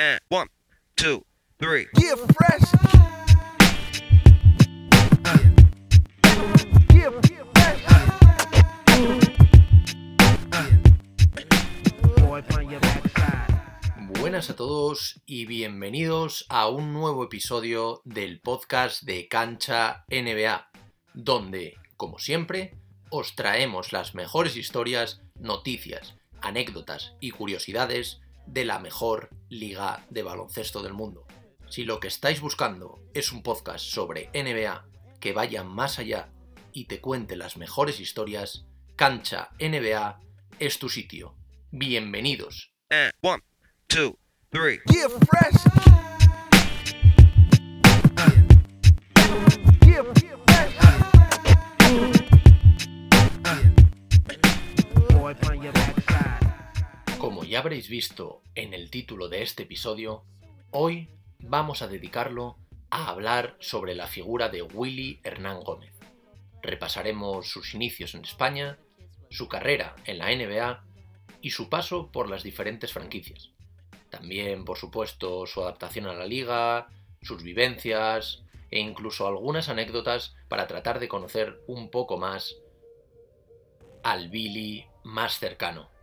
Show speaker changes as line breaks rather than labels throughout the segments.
And one, two, three.
Yeah, fresh. Yeah, fresh. Boy, from your backside.
Buenas a todos y bienvenidos a un nuevo episodio del podcast de Cancha NBA, donde, como siempre, os traemos las mejores historias, noticias, anécdotas y curiosidades de la mejor liga de baloncesto del mundo. Si lo que estáis buscando es un podcast sobre NBA que vaya más allá y te cuente las mejores historias, Cancha NBA es tu sitio. Bienvenidos.
And one, two, three.
Yeah, fresh.
Habréis visto en el título de este episodio, hoy vamos a dedicarlo a hablar sobre la figura de Willy Hernán Gómez. Repasaremos sus inicios en España, su carrera en la NBA y su paso por las diferentes franquicias. También, por supuesto, su adaptación a la liga, sus vivencias e incluso algunas anécdotas para tratar de conocer un poco más al Billy más cercano.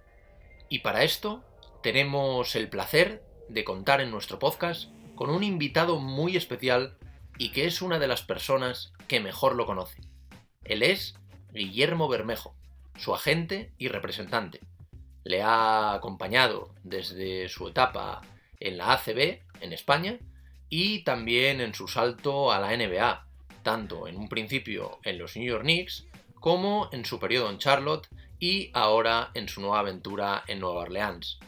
Y para esto tenemos el placer de contar en nuestro podcast con un invitado muy especial y que es una de las personas que mejor lo conoce. Él es Guillermo Bermejo, su agente y representante. Le ha acompañado desde su etapa en la ACB, en España, y también en su salto a la NBA, tanto en un principio en los New York Knicks como en su periodo en Charlotte y ahora en su nueva aventura en Nueva Orleans.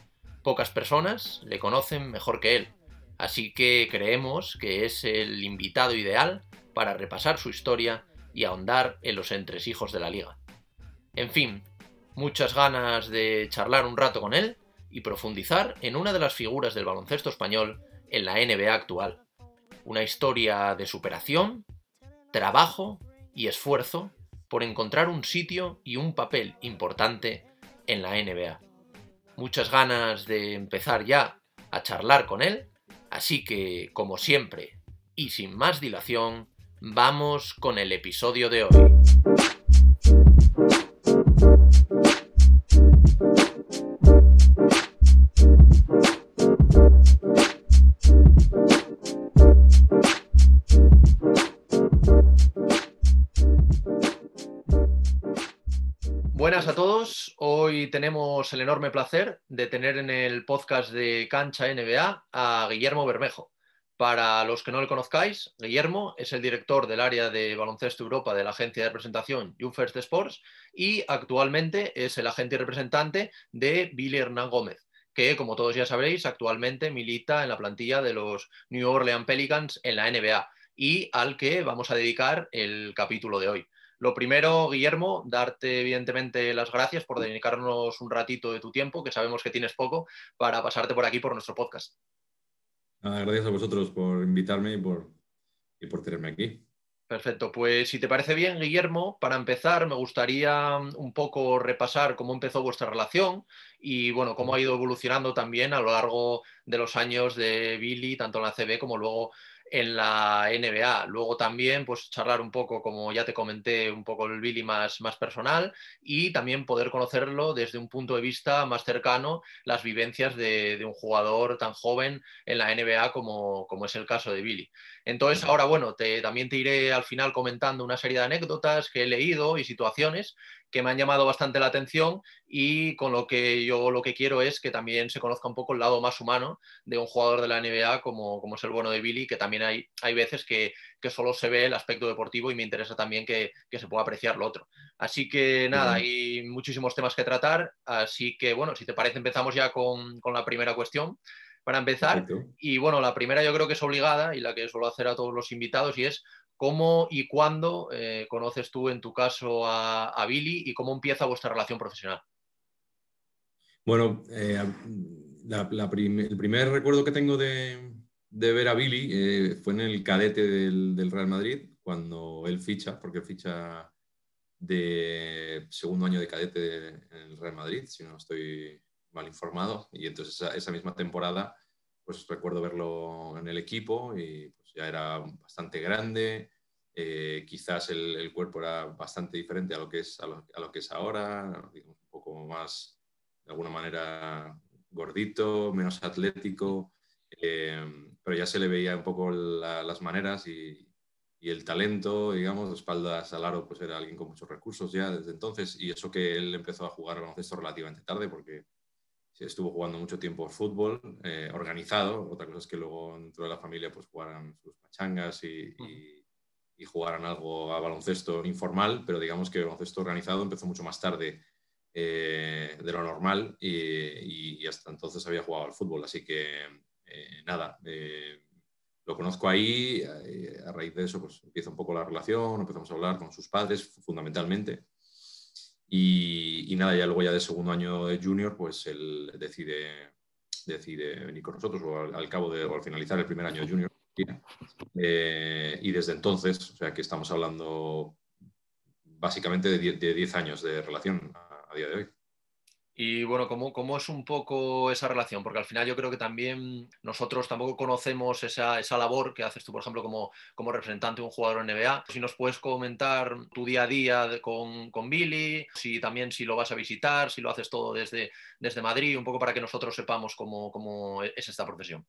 Pocas personas le conocen mejor que él, así que creemos que es el invitado ideal para repasar su historia y ahondar en los entresijos de la liga. En fin, muchas ganas de charlar un rato con él y profundizar en una de las figuras del baloncesto español en la NBA actual. Una historia de superación, trabajo y esfuerzo por encontrar un sitio y un papel importante en la NBA. Muchas ganas de empezar ya a charlar con él, así que, como siempre, y sin más dilación, vamos con el episodio de hoy. Tenemos el enorme placer de tener en el podcast de Cancha NBA a Guillermo Bermejo. Para los que no le conozcáis, Guillermo es el director del área de baloncesto Europa de la agencia de representación First Sports y actualmente es el agente y representante de Billy Hernán Gómez, que como todos ya sabréis, actualmente milita en la plantilla de los New Orleans Pelicans en la NBA y al que vamos a dedicar el capítulo de hoy. Lo primero, Guillermo, darte evidentemente las gracias por dedicarnos un ratito de tu tiempo, que sabemos que tienes poco, para pasarte por aquí por nuestro podcast.
Nada, gracias a vosotros por invitarme y por, y por tenerme aquí.
Perfecto, pues si te parece bien, Guillermo, para empezar me gustaría un poco repasar cómo empezó vuestra relación y bueno, cómo ha ido evolucionando también a lo largo de los años de Billy, tanto en la CB como luego en la NBA. Luego también, pues charlar un poco, como ya te comenté, un poco el Billy más, más personal y también poder conocerlo desde un punto de vista más cercano, las vivencias de, de un jugador tan joven en la NBA como, como, es el caso de Billy. Entonces, ahora, bueno, te, también te iré al final comentando una serie de anécdotas que he leído y situaciones que me han llamado bastante la atención y con lo que yo lo que quiero es que también se conozca un poco el lado más humano de un jugador de la NBA como, como es el bueno de Billy, que también hay, hay veces que, que solo se ve el aspecto deportivo y me interesa también que, que se pueda apreciar lo otro. Así que nada, hay muchísimos temas que tratar, así que bueno, si te parece empezamos ya con, con la primera cuestión para empezar.
Perfecto.
Y bueno, la primera yo creo que es obligada y la que suelo hacer a todos los invitados y es ¿Cómo y cuándo eh, conoces tú, en tu caso, a, Billy y cómo empieza vuestra relación profesional?
Bueno, eh, prim el primer recuerdo que tengo de, ver a Billy eh, fue en el cadete del, Real Madrid, cuando él ficha, porque ficha de segundo año de cadete en el Real Madrid, si no estoy mal informado, y entonces esa, esa misma temporada pues recuerdo verlo en el equipo y pues ya era bastante grande, eh, quizás el, el, cuerpo era bastante diferente a lo que es, a lo, a lo que es ahora, digamos, un poco más, de alguna manera, gordito, menos atlético, eh, pero ya se le veía un poco la, las maneras y, y, el talento, digamos, de espaldas al aro, pues era alguien con muchos recursos ya desde entonces, y eso que él empezó a jugar baloncesto relativamente tarde, porque estuvo jugando mucho tiempo fútbol eh, organizado. Otra cosa es que luego dentro de la familia pues jugaran sus pachangas y, y, y, jugaran algo a baloncesto informal, pero digamos que el baloncesto organizado empezó mucho más tarde eh, de lo normal y, y, hasta entonces había jugado al fútbol. Así que eh, nada, lo conozco ahí. A raíz de eso pues empieza un poco la relación, empezamos a hablar con sus padres fundamentalmente. Y, nada, ya luego ya de segundo año de junior, pues él decide, decide venir con nosotros o al, cabo de, o al finalizar el primer año de junior. Eh, y desde entonces, o sea que estamos hablando básicamente de 10 años de relación a, día de hoy.
Y bueno, ¿cómo, ¿cómo, es un poco esa relación? Porque al final yo creo que también nosotros tampoco conocemos esa, esa labor que haces tú, por ejemplo, como, como, representante de un jugador NBA. Si nos puedes comentar tu día a día de, con, con, Billy, si también si lo vas a visitar, si lo haces todo desde, desde Madrid, un poco para que nosotros sepamos cómo, cómo es esta profesión.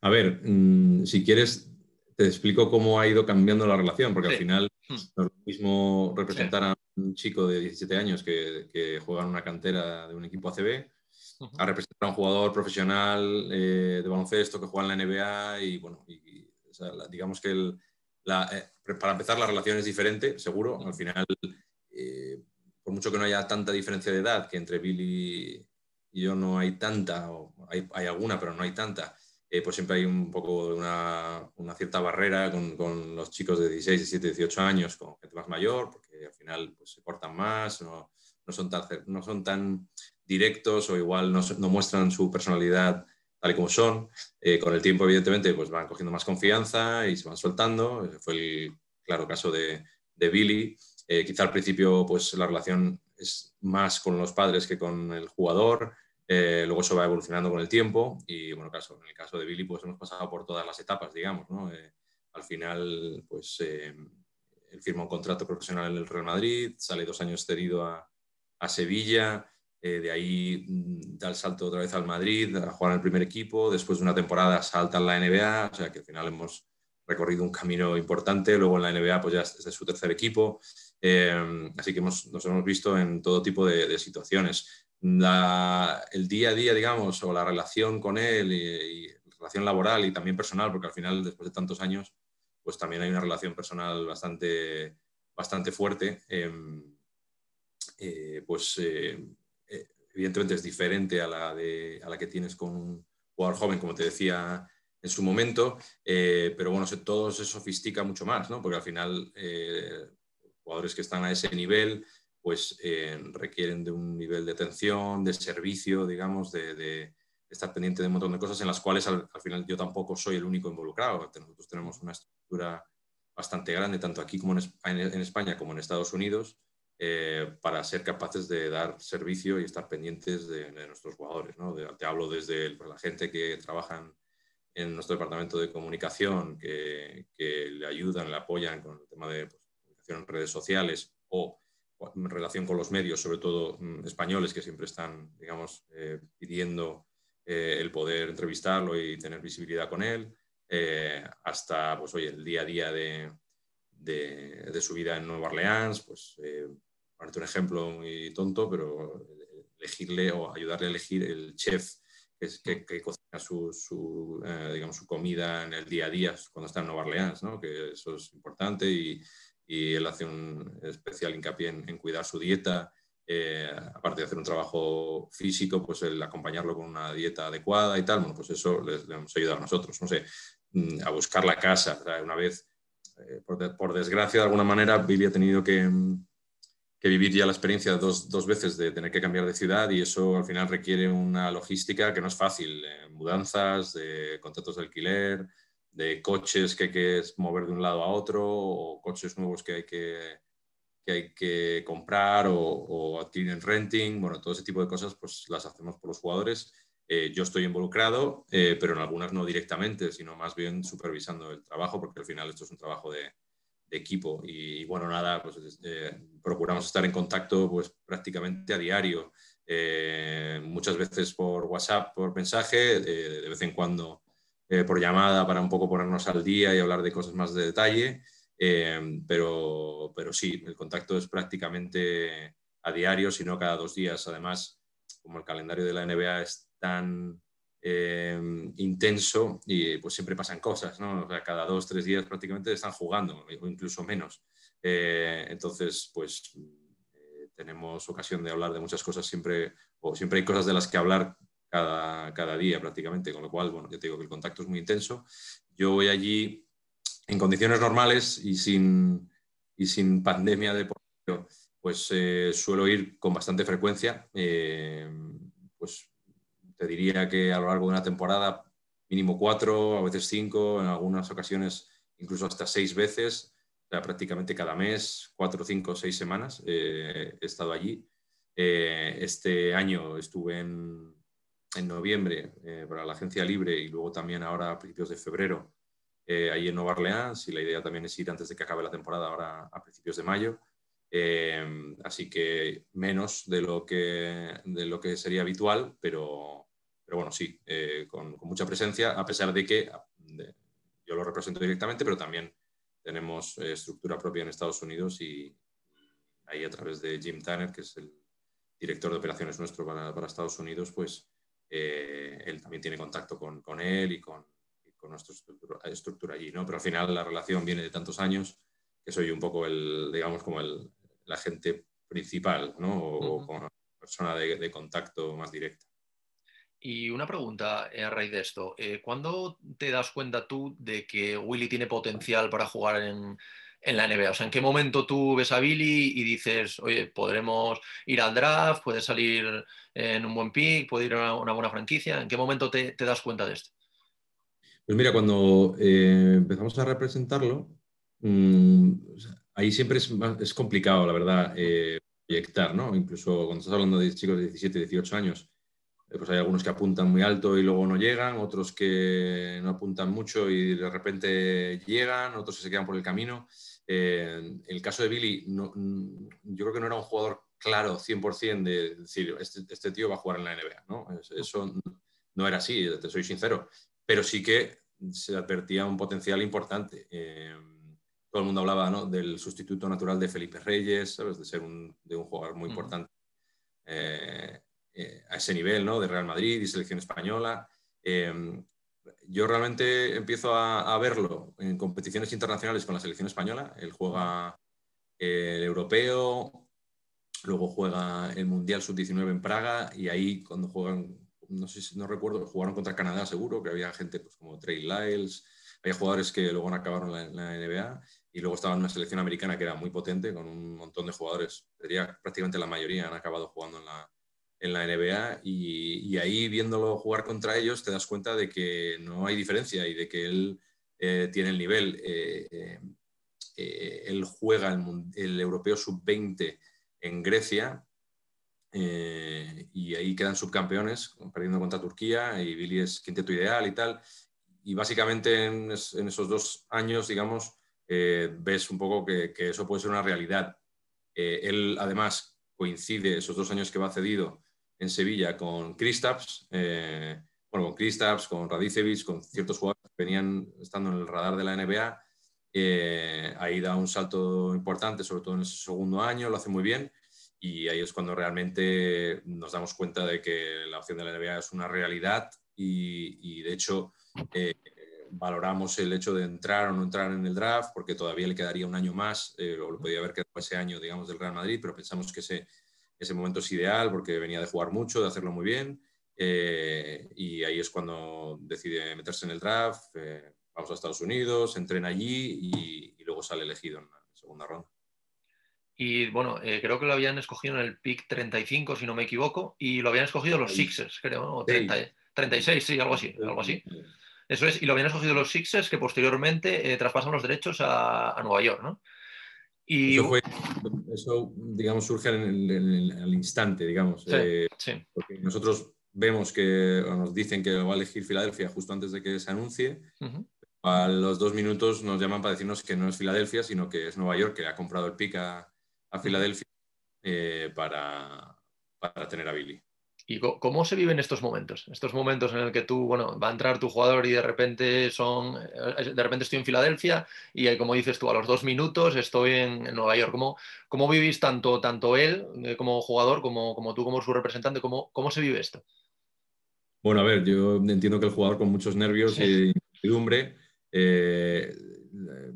A ver, mmm, si quieres, te explico cómo ha ido cambiando la relación, porque sí. al final no es lo mismo representar a un chico de 17 años que, que, juega en una cantera de un equipo ACB a representar a un jugador profesional eh, de baloncesto que juega en la NBA y bueno, y, o sea, la, digamos que el, la, eh, para empezar la relación es diferente, seguro. Al final, eh, por mucho que no haya tanta diferencia de edad, que entre Billy y yo no hay tanta, o hay, hay alguna, pero no hay tanta, eh, pues siempre hay un poco una, una cierta barrera con, con, los chicos de 16, 17, 18 años, con gente más mayor, porque al final pues, se cortan más, no, no, son tan, no son tan directos o igual no, no muestran su personalidad tal y como son. Eh, con el tiempo, evidentemente, pues van cogiendo más confianza y se van soltando. Fue el claro caso de, de Billy. Eh, quizá al principio pues, la relación es más con los padres que con el jugador. Eh, luego eso va evolucionando con el tiempo y, bueno, en el caso de Billy, pues hemos pasado por todas las etapas, digamos, ¿no? Eh, al final, pues eh, él firma un contrato profesional en el Real Madrid, sale dos años cedido a, a Sevilla, eh, de ahí mm, da el salto otra vez al Madrid, a jugar en el primer equipo, después de una temporada salta en la NBA, o sea que al final hemos recorrido un camino importante, luego en la NBA pues ya es de su tercer equipo, así que hemos, nos hemos visto en todo tipo de situaciones el día a día, digamos, o la relación con él y, relación laboral y también personal, porque al final, después de tantos años, pues también hay una relación personal bastante, bastante fuerte, eh, eh, pues eh, evidentemente es diferente a la, de, a la que tienes con un jugador joven, como te decía en su momento, eh, pero bueno, todo se sofistica mucho más, ¿no? porque al final eh, jugadores que están a ese nivel pues eh, requieren de un nivel de atención, de servicio, digamos, de, estar pendiente de un montón de cosas en las cuales al, al, final yo tampoco soy el único involucrado. Nosotros tenemos una estructura bastante grande, tanto aquí como en, España como en Estados Unidos, eh, para ser capaces de dar servicio y estar pendientes de, nuestros jugadores. ¿no? De, te hablo desde pues, la gente que trabaja en nuestro departamento de comunicación, que, que, le ayudan, le apoyan con el tema de pues, comunicación en redes sociales o en relación con los medios, sobre todo mm, españoles, que siempre están, digamos, eh, pidiendo eh, el poder entrevistarlo y tener visibilidad con él, eh, hasta, pues, oye, el día a día de, de, de su vida en Nueva Orleans, pues, para un ejemplo muy tonto, pero elegirle o ayudarle a elegir el chef que, que, que cocina su, su digamos, su comida en el día a día cuando está en Nueva Orleans, ¿no? que eso es importante y y él hace un especial hincapié en, cuidar su dieta, eh, aparte de hacer un trabajo físico, pues el acompañarlo con una dieta adecuada y tal, bueno, pues eso les, les hemos ayudado a nosotros, no sé, mm, a buscar la casa. Una vez, eh, por, de, por, desgracia, de alguna manera, Billy ha tenido que, que vivir ya la experiencia dos, dos, veces de tener que cambiar de ciudad y eso al final requiere una logística que no es fácil, eh, mudanzas, de contratos de alquiler, de coches que hay que mover de un lado a otro o coches nuevos que hay que, que, hay que comprar o, o adquirir en renting. Bueno, todo ese tipo de cosas pues las hacemos por los jugadores Eh, yo estoy involucrado, eh, pero en algunas no directamente, sino más bien supervisando el trabajo, porque al final esto es un trabajo de, equipo. Y, bueno, nada, pues eh, procuramos estar en contacto pues prácticamente a diario, muchas veces por WhatsApp, por mensaje, de vez en cuando por llamada para un poco ponernos al día y hablar de cosas más de detalle. pero, pero sí, el contacto es prácticamente a diario, sino cada dos días. Además, como el calendario de la NBA es tan eh, intenso y pues siempre pasan cosas, ¿no? Cada dos, tres días prácticamente están jugando, o incluso menos. Eh, entonces, pues eh, tenemos ocasión de hablar de muchas cosas siempre, o siempre hay cosas de las que hablar cada, cada día prácticamente, con lo cual, bueno, yo te digo que el contacto es muy intenso. Yo voy allí en condiciones normales y sin, y sin pandemia de por pues eh, suelo ir con bastante frecuencia. Eh, pues te diría que a lo largo de una temporada mínimo cuatro, a veces cinco, en algunas ocasiones incluso hasta seis veces, o sea, prácticamente cada mes, cuatro, cinco, seis semanas eh, he estado allí. este año estuve en, en noviembre para la agencia libre y luego también ahora a principios de febrero ahí en Nueva Orleans y la idea también es ir antes de que acabe la temporada ahora a principios de mayo. Eh, así que menos de lo que, de lo que sería habitual, pero, pero bueno, sí, eh, con, mucha presencia, a pesar de que yo lo represento directamente, pero también tenemos eh, estructura propia en Estados Unidos y, ahí a través de Jim Tanner, que es el director de operaciones nuestro para Estados Unidos, pues él también tiene contacto con, con él y con, con nuestra estructura, estructura, allí, ¿no? Pero al final la relación viene de tantos años que soy un poco el, digamos, como el, la gente principal, ¿no? O, persona de, contacto más directa.
Y una pregunta eh, a raíz de esto. Eh, ¿Cuándo te das cuenta tú de que Willy tiene potencial para jugar en, la NBA? O sea, ¿en qué momento tú ves a Billy y dices, oye, podremos ir al draft, puede salir en un buen pick, puede ir a una, buena franquicia? ¿En qué momento te, das cuenta de esto?
Pues mira, cuando eh, empezamos a representarlo, mmm, ahí siempre es, complicado, la verdad, eh, proyectar, ¿no? Incluso cuando estás hablando de chicos de 17, 18 años, eh, pues hay algunos que apuntan muy alto y luego no llegan, otros que no apuntan mucho y de repente llegan, otros que se quedan por el camino. El caso de Billy, mm, yo creo que no era un jugador claro 100% de decir, este, este, tío va a jugar en la NBA, ¿no? Eso no era así, te soy sincero, pero sí que se advertía un potencial importante todo el mundo hablaba del sustituto natural de Felipe Reyes, ¿sabes? de ser un, de un jugador muy importante eh, eh, a ese nivel, ¿no? de Real Madrid y selección española. Em, yo realmente empiezo a, verlo en competiciones internacionales con la selección española. Él juega el europeo, luego juega el Mundial Sub-19 en Praga y ahí cuando juegan, no sé si no recuerdo, jugaron contra Canadá seguro, que había gente pues, como Trey Lyles, había jugadores que luego acabaron en la, NBA y luego estaba en una selección americana que era muy potente, con un montón de jugadores, prácticamente la mayoría han acabado jugando en la, en la NBA y, ahí viéndolo jugar contra ellos te das cuenta de que no hay diferencia y de que él eh, tiene el nivel. Eh, eh, él juega el, europeo sub-20 en Grecia y ahí quedan subcampeones, perdiendo contra Turquía y Billy es quinteto ideal y tal. Y básicamente en, esos dos años, digamos, ves un poco que, eso puede ser una realidad. Él además coincide esos dos años que va cedido en Sevilla con Kristaps, eh, bueno, con Kristaps, con Radicevic, con ciertos jugadores que venían estando en el radar de la NBA. ahí da un salto importante, sobre todo en ese segundo año, lo hace muy bien y ahí es cuando realmente nos damos cuenta de que la opción de la NBA es una realidad y, de hecho valoramos el hecho de entrar o no entrar en el draft, porque todavía le quedaría un año más, eh, o lo podía haber quedado ese año, digamos, del Real Madrid, pero pensamos que ese, ese momento es ideal porque venía de jugar mucho, de hacerlo muy bien, eh, y ahí es cuando decide meterse en el draft, eh, vamos a Estados Unidos, entrena allí y, luego sale elegido en la segunda ronda.
Y bueno, creo que lo habían escogido en el pick 35, si no me equivoco, y lo habían escogido los Sixers, creo, o 36, sí, algo así, algo así. Eso es, y lo habían escogido los Sixers que posteriormente eh, traspasan los derechos a, Nueva York, ¿no?
Y... Eso, digamos, surge en el, al instante, digamos.
Sí,
eh, Porque nosotros vemos que o nos dicen que va a elegir Filadelfia justo antes de que se anuncie. A los dos minutos nos llaman para decirnos que no es Filadelfia, sino que es Nueva York, que ha comprado el pick a, a Filadelfia eh, para, para tener a Billy.
¿Y cómo se viven estos momentos? Estos momentos en el que tú, bueno, va a entrar tu jugador y de repente son, eh, de repente estoy en Filadelfia y como dices tú, a los dos minutos estoy en, en Nueva York. ¿Cómo, cómo vivís tanto, tanto él eh, como jugador como, como tú como su representante? ¿Cómo, cómo se vive esto?
Bueno, a ver, yo entiendo que el jugador con muchos nervios
Sí.
y incertidumbre, eh,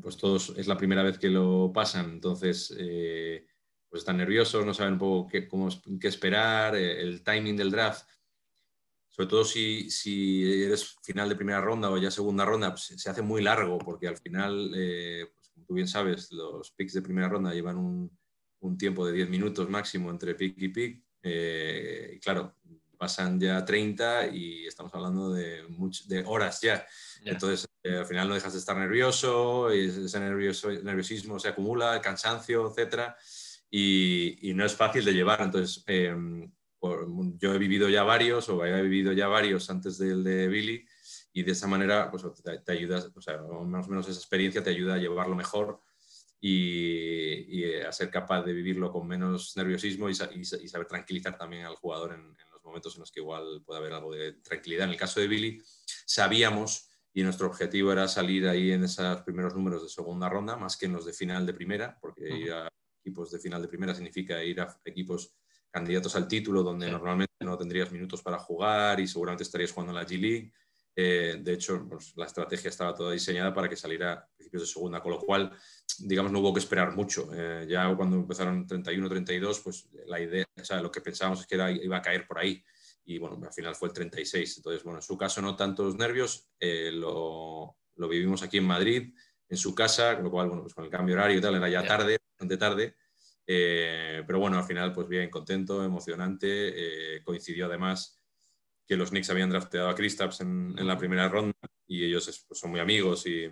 pues todos es la primera vez que lo pasan, entonces eh, pues están nerviosos, no saben un poco qué, cómo, qué esperar, eh, el timing del draft, sobre todo si, si eres final de primera ronda o ya segunda ronda, pues se hace muy largo porque al final, eh, pues como tú bien sabes, los picks de primera ronda llevan un, un tiempo de 10 minutos máximo entre pick y pick. eh, y claro, pasan ya 30 y estamos hablando de, much- de horas ya.
Ya.
Entonces, eh, al final no dejas de estar nervioso, y ese nervioso, nerviosismo se acumula, el cansancio, etcétera, y, y no es fácil de llevar. Entonces, eh, por- yo he vivido ya varios, o había vivido ya varios antes del de Billy, y de esa manera pues, te, te ayuda, o sea, más o menos esa experiencia te ayuda a llevarlo mejor y, y a ser capaz de vivirlo con menos nerviosismo y, y y saber tranquilizar también al jugador en, en los momentos en los que igual puede haber algo de tranquilidad. En el caso de Billy, sabíamos y nuestro objetivo era salir ahí en esos primeros números de segunda ronda, más que en los de final de primera, porque
Ujú.
ir a equipos de final de primera significa ir a equipos candidatos al título, donde
Sí.
normalmente no tendrías minutos para jugar y seguramente estarías jugando en la G League. Eh, de hecho, pues, la estrategia estaba toda diseñada para que saliera a principios de segunda, con lo cual, digamos, no hubo que esperar mucho. Eh, ya cuando empezaron 31-32, pues la idea, o sea, lo que pensábamos es que era, iba a caer por ahí. Y bueno, al final fue el 36. Entonces, bueno, en su caso no tantos nervios, eh, lo, lo vivimos aquí en Madrid, en su casa, con lo cual, bueno, pues con el cambio horario y tal, era ya
Ya.
tarde, bastante tarde. Eh, pero bueno, al final, pues bien, contento, emocionante. eh, coincidió además que los Knicks habían drafteado a Kristaps en, en la primera ronda y ellos es- pues, son muy amigos y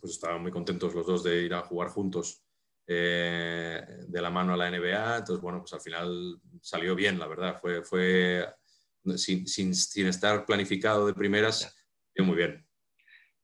pues estaban muy contentos los dos de ir a jugar juntos eh, de la mano a la NBA. Entonces, bueno, pues al final salió bien, la verdad. Fue, fue sin, sin, sin estar planificado de primeras, muy bien.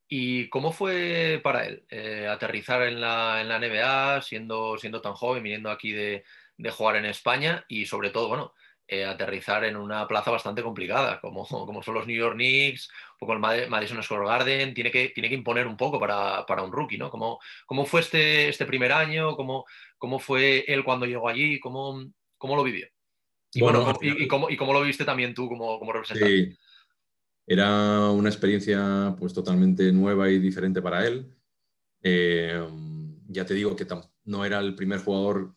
¿Y cómo fue para él eh, aterrizar en la, en la NBA, siendo, siendo tan joven, viniendo aquí de, de jugar en España y sobre todo, bueno, eh, aterrizar en una plaza bastante complicada, como, como son los New York Knicks, un poco el Mad- Madison Square Garden, tiene que, tiene que imponer un poco para, para un rookie, ¿no? ¿Cómo, cómo fue este, este primer año? ¿Cómo, ¿Cómo fue él cuando llegó allí? ¿Cómo, cómo lo vivió? Y,
Bueno,
bueno,
al
¿cómo- y-
final-
y cómo, y cómo lo viste también tú como, como representante?
Sí. Era una experiencia pues totalmente nueva y diferente para él. Eh, ya te digo que no era el primer jugador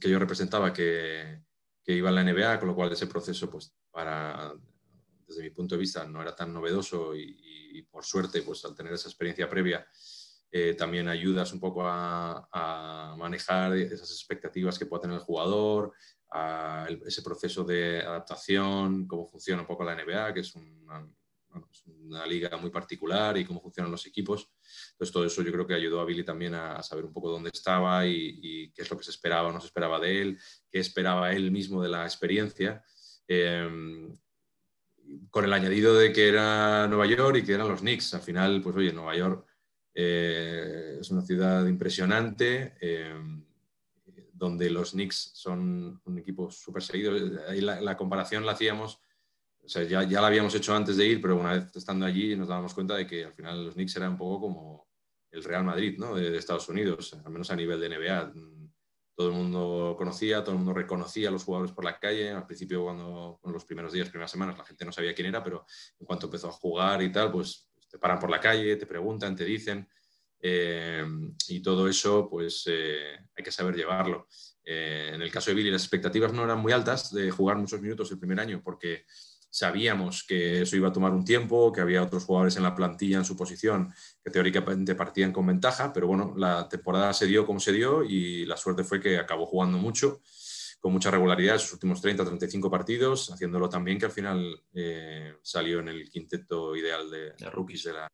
que yo representaba que, que iba a la NBA, con lo cual ese proceso, pues para, desde mi punto de vista, no era tan novedoso y, y por suerte, pues al tener esa experiencia previa, eh, también ayudas un poco a, a manejar esas expectativas que pueda tener el jugador, a el- ese proceso de adaptación, cómo funciona un poco la NBA, que es una, bueno, es una liga muy particular y cómo funcionan los equipos. Entonces, todo eso yo creo que ayudó a Billy también a, saber un poco dónde estaba y, qué es lo que se esperaba o no se esperaba de él, qué esperaba él mismo de la experiencia. Eh, con el añadido de que era Nueva York y que eran los Knicks. Al final, pues oye, Nueva York eh, es una ciudad impresionante, eh, donde los Knicks son un equipo súper seguido. Ahí la, la comparación la hacíamos, o sea, ya, ya la habíamos hecho antes de ir, pero una vez estando allí nos dábamos cuenta de que al final los Knicks eran un poco como el Real Madrid, ¿no? De, de Estados Unidos, al menos a nivel de NBA. Todo el mundo conocía, todo el mundo reconocía a los jugadores por la calle. Al principio, cuando en los primeros días, primeras semanas, la gente no sabía quién era, pero en cuanto empezó a jugar y tal, pues te paran por la calle, te preguntan, te dicen. Eh, y todo eso, pues eh, hay que saber llevarlo. Eh, en el caso de Billy, las expectativas no eran muy altas de jugar muchos minutos el primer año, porque sabíamos que eso iba a tomar un tiempo, que había otros jugadores en la plantilla en su posición que teóricamente partían con ventaja, pero bueno, la temporada se dio como se dio y la suerte fue que acabó jugando mucho, con mucha regularidad, sus últimos 30, 35 partidos, haciéndolo tan bien que al final eh, salió en el quinteto ideal de, de rookies de la,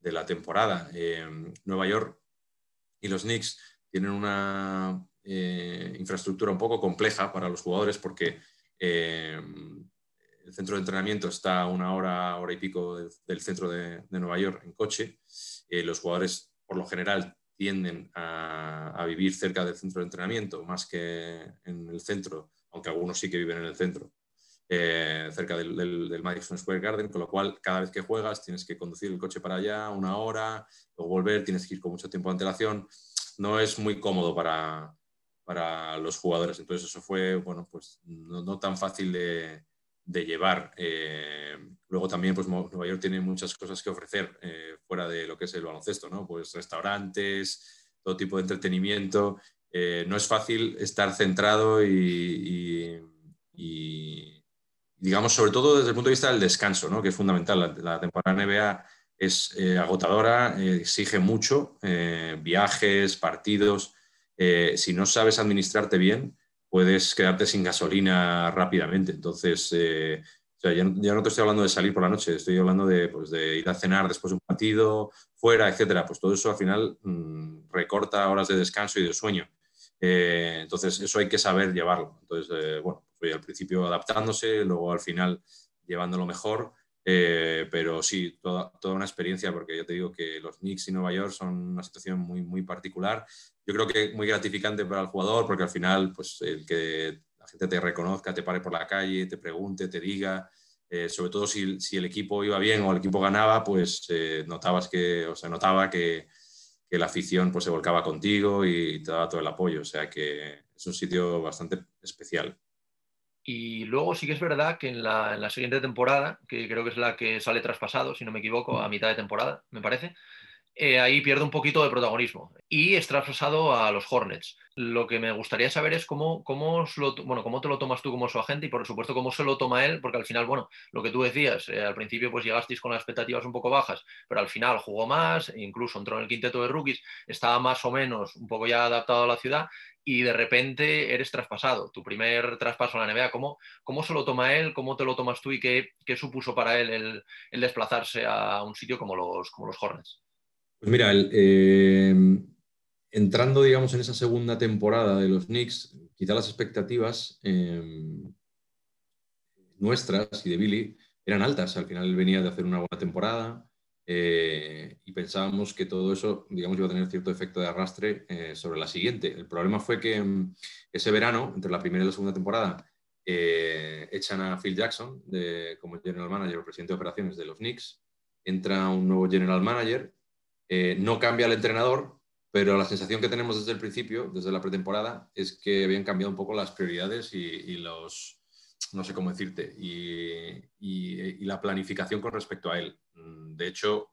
de la temporada. Eh, Nueva York y los Knicks tienen una eh, infraestructura un poco compleja para los jugadores porque eh, el centro de entrenamiento está a una hora, hora y pico del, del centro de, de, Nueva York en coche. Eh, los jugadores, por lo general, tienden a, a, vivir cerca del centro de entrenamiento más que en el centro, aunque algunos sí que viven en el centro, eh, cerca del, del, del, Madison Square Garden, con lo cual cada vez que juegas tienes que conducir el coche para allá una hora, luego volver, tienes que ir con mucho tiempo de antelación. No es muy cómodo para, para los jugadores. Entonces eso fue, bueno, pues no, no tan fácil de, de llevar. Eh, luego también, pues Nueva York tiene muchas cosas que ofrecer eh, fuera de lo que es el baloncesto, ¿no? Pues restaurantes, todo tipo de entretenimiento. Eh, no es fácil estar centrado y, digamos, sobre todo desde el punto de vista del descanso, ¿no? Que es fundamental. La, la temporada NBA es agotadora, exige mucho, viajes, partidos. si no sabes administrarte bien, puedes quedarte sin gasolina rápidamente. Entonces, eh, o sea, ya, ya, no te estoy hablando de salir por la noche, estoy hablando de, pues, de, ir a cenar después de un partido, fuera, etcétera. Pues todo eso al final mmm, recorta horas de descanso y de sueño. Eh, entonces, eso hay que saber llevarlo. Entonces, eh, bueno, pues, al principio adaptándose, luego al final llevándolo mejor. Eh, pero sí, toda, toda, una experiencia, porque yo te digo que los Knicks y Nueva York son una situación muy, muy particular. Yo creo que muy gratificante para el jugador, porque al final, pues el que la gente te reconozca, te pare por la calle, te pregunte, te diga, eh, sobre todo si, si, el equipo iba bien o el equipo ganaba, pues eh, notabas que, o sea, notaba que, que, la afición pues, se volcaba contigo y te daba todo el apoyo. O sea que es un sitio bastante especial.
Y luego sí que es verdad que en la, en la, siguiente temporada, que creo que es la que sale traspasado, si no me equivoco, a mitad de temporada, me parece, eh, ahí pierde un poquito de protagonismo y es traspasado a los Hornets. Lo que me gustaría saber es cómo, cómo, lo, bueno, cómo te lo tomas tú como su agente y por supuesto cómo se lo toma él, porque al final, bueno, lo que tú decías, eh, al principio pues llegasteis con las expectativas un poco bajas, pero al final jugó más, incluso entró en el quinteto de rookies, estaba más o menos un poco ya adaptado a la ciudad y de repente eres traspasado, tu primer traspaso a la NBA, ¿cómo, cómo se lo toma él? ¿Cómo te lo tomas tú y qué, qué supuso para él el, el, desplazarse a un sitio como los, como los Hornets?
Pues mira, eh, entrando, digamos, en esa segunda temporada de los Knicks, quizá las expectativas eh, nuestras y de Billy eran altas. Al final él venía de hacer una buena temporada eh, y pensábamos que todo eso, digamos, iba a tener cierto efecto de arrastre eh, sobre la siguiente. El problema fue que mm, ese verano, entre la primera y la segunda temporada, eh, echan a Phil Jackson de, como general manager o presidente de operaciones de los Knicks. Entra un nuevo general manager. Eh, no cambia el entrenador, pero la sensación que tenemos desde el principio, desde la pretemporada, es que habían cambiado un poco las prioridades y, y los, no sé cómo decirte, y, y, y, la planificación con respecto a él. De hecho,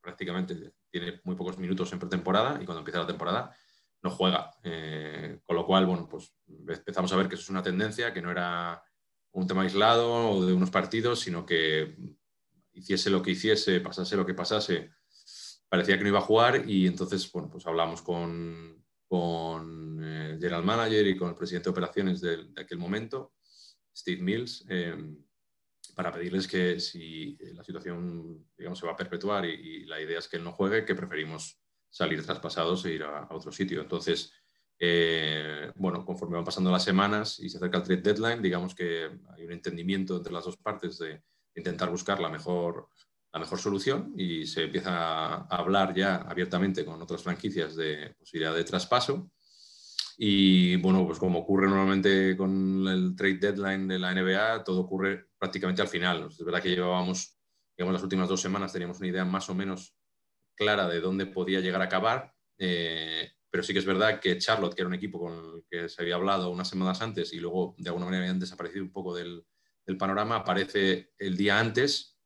prácticamente tiene muy pocos minutos en pretemporada y cuando empieza la temporada no juega. Eh, con lo cual, bueno, pues empezamos a ver que eso es una tendencia, que no era un tema aislado o de unos partidos, sino que hiciese lo que hiciese, pasase lo que pasase, parecía que no iba a jugar y entonces, bueno, pues hablamos con, con eh, el general manager y con el presidente de operaciones de, de aquel momento, Steve Mills, eh, para pedirles que si la situación, digamos, se va a perpetuar y, la idea es que él no juegue, que preferimos salir traspasados e ir a, a otro sitio. Entonces, eh, bueno, conforme van pasando las semanas y se acerca el trade deadline, digamos que hay un entendimiento entre las dos partes de intentar buscar la mejor la mejor solución y se empieza a hablar ya abiertamente con otras franquicias de posibilidad de traspaso. Y bueno, pues como ocurre normalmente con el trade deadline de la NBA, todo ocurre prácticamente al final. Es verdad que llevábamos, digamos, las últimas dos semanas teníamos una idea más o menos clara de dónde podía llegar a acabar, eh, pero sí que es verdad que Charlotte, que era un equipo con el que se había hablado unas semanas antes y luego de alguna manera habían desaparecido un poco del, del panorama, aparece el día antes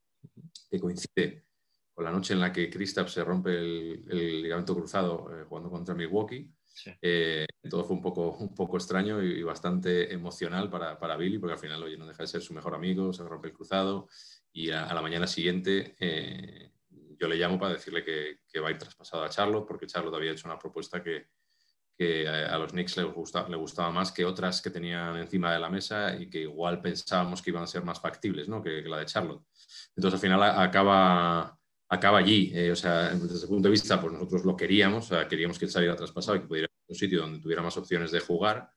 que coincide con la noche en la que Kristaps se rompe el, el ligamento cruzado eh, jugando contra Milwaukee. Eh, todo fue un poco, un poco extraño y, bastante emocional para, para, Billy, porque al final oye, no deja de ser su mejor amigo, se rompe el cruzado y a, la mañana siguiente eh, yo le llamo para decirle que, que, va a ir traspasado a Charlotte, porque Charlotte había hecho una propuesta que, que a, los Knicks le, gusta, gustaba más que otras que tenían encima de la mesa y que igual pensábamos que iban a ser más factibles ¿no? que, que la de Charlotte. Entonces al final acaba, acaba allí. Eh, o sea, desde ese punto de vista, pues nosotros lo queríamos, o sea, queríamos que saliera traspasado y que pudiera ir a un sitio donde tuviera más opciones de jugar.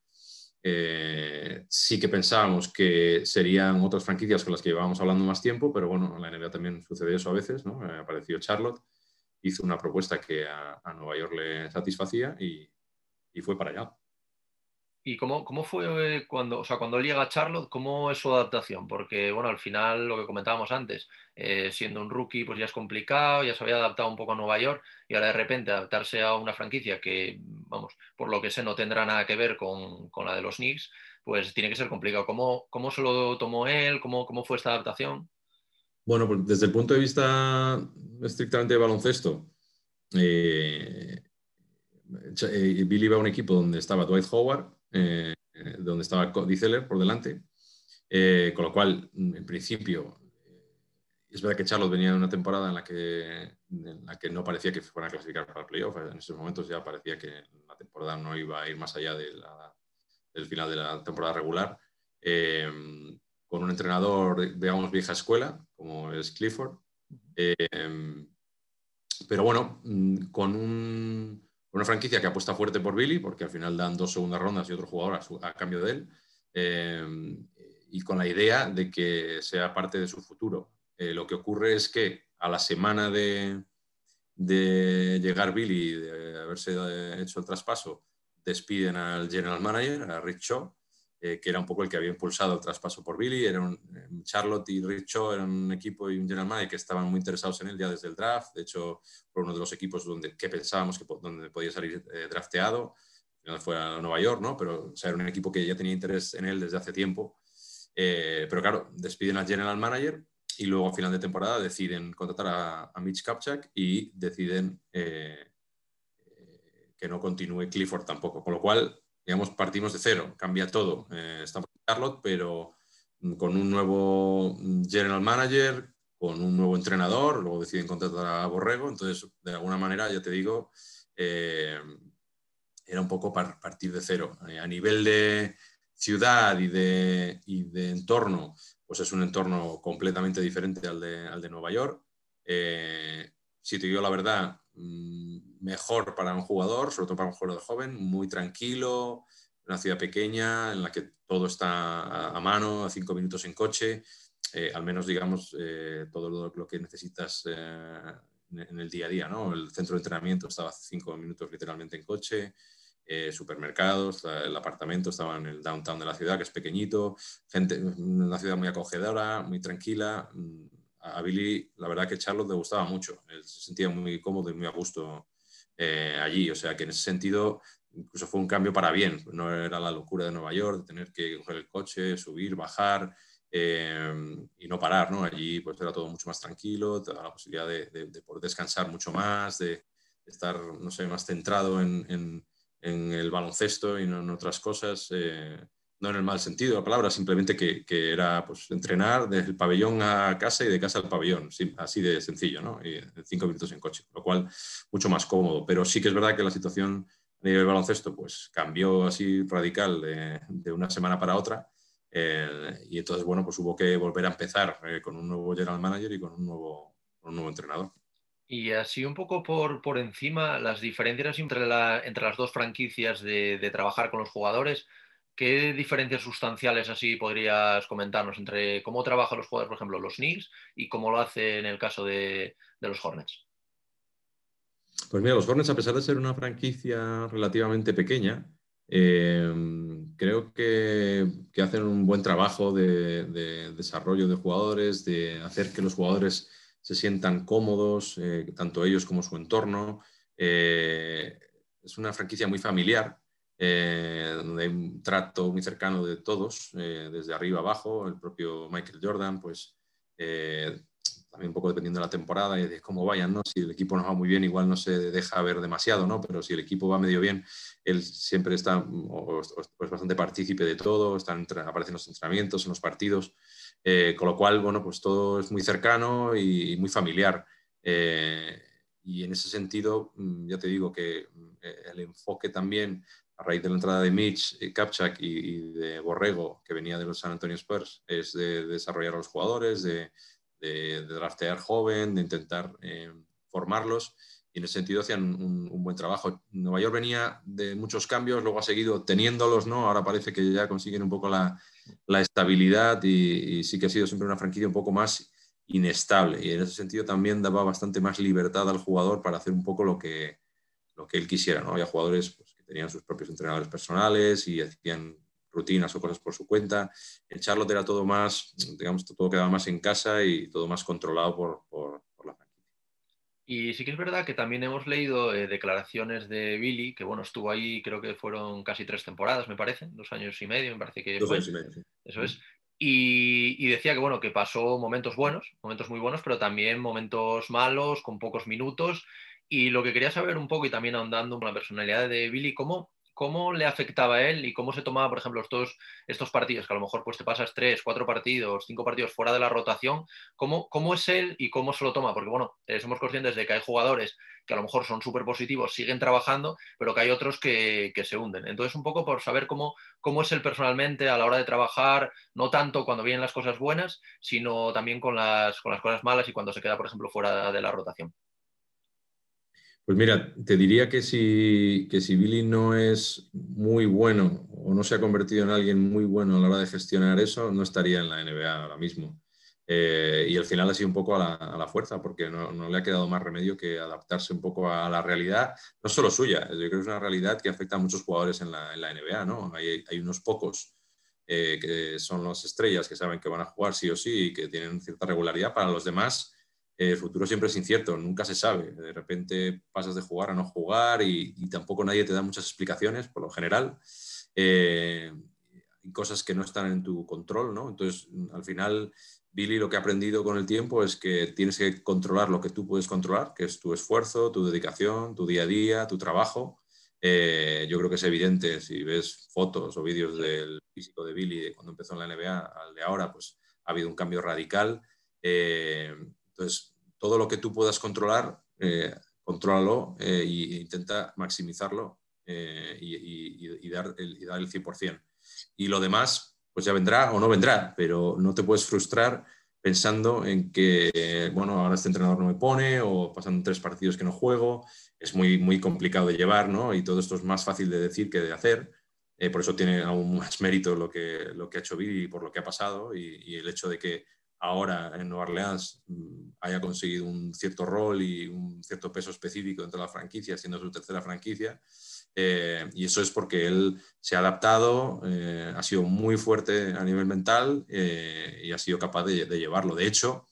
Eh, sí que pensábamos que serían otras franquicias con las que llevábamos hablando más tiempo, pero bueno, en la NBA también sucede eso a veces, ¿no? Eh, apareció Charlotte, hizo una propuesta que a, a Nueva York le satisfacía y, y fue para allá.
¿Y cómo, cómo fue cuando, o sea, cuando llega a Charlotte, cómo es su adaptación? Porque, bueno, al final, lo que comentábamos antes, eh, siendo un rookie, pues ya es complicado, ya se había adaptado un poco a Nueva York y ahora de repente adaptarse a una franquicia que, vamos, por lo que sé, no tendrá nada que ver con, con la de los Knicks, pues tiene que ser complicado. ¿Cómo, cómo se lo tomó él? ¿Cómo, cómo fue esta adaptación?
Bueno, pues desde el punto de vista estrictamente de baloncesto, eh, eh, Billy iba a un equipo donde estaba Dwight Howard, eh, donde estaba Cody Zeller por delante, eh, con lo cual, en principio, eh, es verdad que Charlotte venía de una temporada en la que, en la que no parecía que fuera a clasificar para el playoff, en esos momentos ya parecía que la temporada no iba a ir más allá de la, del final de la temporada regular, eh, con un entrenador, digamos, vieja escuela, como es Clifford. Eh, pero bueno, mm, con un, una franquicia que apuesta fuerte por Billy, porque al final dan dos segundas rondas y otro jugador a, cambio de él, eh, y con la idea de que sea parte de su futuro. Eh, lo que ocurre es que a la semana de, de llegar Billy, de haberse hecho el traspaso, despiden al general manager, a Rich Shaw, eh, que era un poco el que había impulsado el traspaso por Billy. Era un, eh, Charlotte y Rich Shaw eran un equipo y un general manager que estaban muy interesados en él ya desde el draft. De hecho, fue uno de los equipos donde, que pensábamos que donde podía salir eh, drafteado. Fue a Nueva York, ¿no? Pero o era un equipo que ya tenía interés en él desde hace tiempo. Pero claro, despiden al general manager y luego a final de temporada deciden contratar a, a Mitch Kapchak y deciden que no continúe Clifford tampoco. Con lo cual, digamos, partimos de cero, cambia todo. Eh, estamos en Charlotte, pero mm, con un nuevo mm, general manager, con un nuevo entrenador, luego deciden contratar a Borrego, entonces, de alguna manera, ya te digo, eh, era un poco par- partir de cero. Eh, a nivel de ciudad y de, y de entorno, pues es un entorno completamente diferente al de, al de Nueva York. Si te digo la verdad, mm, mejor para un jugador, sobre todo para un jugador joven, muy tranquilo, una ciudad pequeña en la que todo está a, mano, a cinco minutos en coche, eh, al menos digamos eh, todo lo, que necesitas eh, en, el día a día, ¿no? El centro de entrenamiento estaba a cinco minutos literalmente en coche, supermercados, el apartamento estaba en el downtown de la ciudad, que es pequeñito, gente, una ciudad muy acogedora, muy tranquila. A Billy, la verdad que Charlotte le gustaba mucho, él se sentía muy cómodo y muy a gusto eh, allí, o sea que en ese sentido incluso fue un cambio para bien, no era la locura de Nueva York, de tener que coger el coche, subir, bajar eh, y no parar, ¿no? Allí pues era todo mucho más tranquilo, te daba la posibilidad de, de- de poder descansar mucho más, de estar, no sé, más centrado en, en- en el baloncesto y no en otras cosas, eh, no en el mal sentido de la palabra, simplemente que, que era pues, entrenar desde el pabellón a casa y de casa al pabellón, sí, así de sencillo, ¿no? Y cinco minutos en coche, lo cual mucho más cómodo. Pero sí que es verdad que la situación a nivel baloncesto pues, cambió así radical de, una semana para otra. eh, y entonces, bueno, pues hubo que volver a empezar eh, con un nuevo general manager y con un nuevo, un nuevo entrenador.
Y así un poco por, por encima, las diferencias entre, la- entre las dos franquicias de trabajar con los jugadores, ¿qué diferencias sustanciales así podrías comentarnos entre cómo trabajan los jugadores, por ejemplo, los Knicks y cómo lo hace en el caso de, los Hornets?
Pues mira, los Hornets, a pesar de ser una franquicia relativamente pequeña, eh, creo que, que hacen un buen trabajo de, de desarrollo de jugadores, de hacer que los jugadores se sientan cómodos, eh, tanto ellos como su entorno. Eh, es una franquicia muy familiar, eh, donde hay un trato muy cercano de todos, eh, desde arriba abajo. El propio Michael Jordan, pues eh, también un poco dependiendo de la temporada y de cómo vayan, ¿no? Si el equipo nos va muy bien, igual no se deja ver demasiado, ¿no? Pero si el equipo va medio bien, él siempre está o, o- o es bastante partícipe de todo, está en aparece en los entrenamientos, en los partidos, eh, con lo cual, bueno, pues todo es muy cercano y, y muy familiar. Eh, y en ese sentido, mm, ya te digo que mm, el enfoque también a raíz de la entrada de Mitch eh, Kapchak y, de Borrego, que venía de los San Antonio Spurs, es de desarrollar a los jugadores, de, draftear joven, de intentar eh, formarlos. y en ese sentido hacían un, un, buen trabajo. Nueva York venía de muchos cambios, luego ha seguido teniéndolos, ¿no? Ahora parece que ya consiguen un poco la, estabilidad y, sí que ha sido siempre una franquicia un poco más inestable y en ese sentido también daba bastante más libertad al jugador para hacer un poco lo que, él quisiera, ¿no? Había jugadores pues, tenían sus propios entrenadores personales y hacían rutinas o cosas por su cuenta. En Charlotte era todo más, digamos, todo quedaba más en casa y todo más controlado por, por, por la franquicia.
Y sí que es verdad que también hemos leído eh, declaraciones de Billy, que bueno, estuvo ahí, creo que fueron casi tres temporadas, me parece, dos años y medio, me parece que
Dos
fue.
años y medio, sí.
Eso es. Y, y, decía que bueno, que pasó momentos buenos, momentos muy buenos, pero también momentos malos, con pocos minutos. Y lo que quería saber un poco, y también ahondando en la personalidad de Billy, ¿cómo, cómo le afectaba a él y cómo se tomaba, por ejemplo, estos, estos partidos, que a lo mejor pues te pasas tres, cuatro partidos, cinco partidos fuera de la rotación, ¿cómo, cómo es él y cómo se lo toma? Porque bueno, eh, somos conscientes de que hay jugadores que a lo mejor son súper positivos, siguen trabajando, pero que hay otros que, que, se hunden. Entonces, un poco por saber cómo, cómo es él personalmente a la hora de trabajar, no tanto cuando vienen las cosas buenas, sino también con las, con las cosas malas y cuando se queda, por ejemplo, fuera de la rotación.
Pues mira, te diría que si, que si Billy no es muy bueno o no se ha convertido en alguien muy bueno a la hora de gestionar eso, no estaría en la NBA ahora mismo. Eh, y al final ha sido un poco a la, fuerza, porque no, no, le ha quedado más remedio que adaptarse un poco a la realidad, no solo suya, yo creo que es una realidad que afecta a muchos jugadores en la, en la NBA, ¿no? Hay, hay unos pocos eh, que son las estrellas que saben que van a jugar sí o sí y que tienen cierta regularidad, para los demás el futuro siempre es incierto, nunca se sabe. De repente pasas de jugar a no jugar y, y tampoco nadie te da muchas explicaciones, por lo general. Eh, cosas que no están en tu control, ¿no? Entonces, al final, Billy lo que ha aprendido con el tiempo es que tienes que controlar lo que tú puedes controlar, que es tu esfuerzo, tu dedicación, tu día a día, tu trabajo. Eh, yo creo que es evidente si ves fotos o vídeos del físico de Billy de cuando empezó en la NBA al de ahora, pues ha habido un cambio radical. Eh, entonces, todo lo que tú puedas controlar, eh, contrólalo e intenta maximizarlo eh, y, y, y, dar el, y dar el 100%. Y lo demás, pues ya vendrá o no vendrá, pero no te puedes frustrar pensando en que, bueno, ahora este entrenador no me pone o pasan tres partidos que no juego, es muy, muy complicado de llevar, ¿no? Y todo esto es más fácil de decir que de hacer. Eh, por eso tiene aún más mérito lo que, lo que ha hecho Billy por lo que ha pasado y, y el hecho de que ahora en Nueva Orleans mm, haya conseguido un cierto rol y un cierto peso específico dentro de la franquicia, siendo su tercera franquicia. Eh, y eso es porque él se ha adaptado, eh, ha sido muy fuerte a nivel mental eh, y ha sido capaz de, de, llevarlo. De hecho,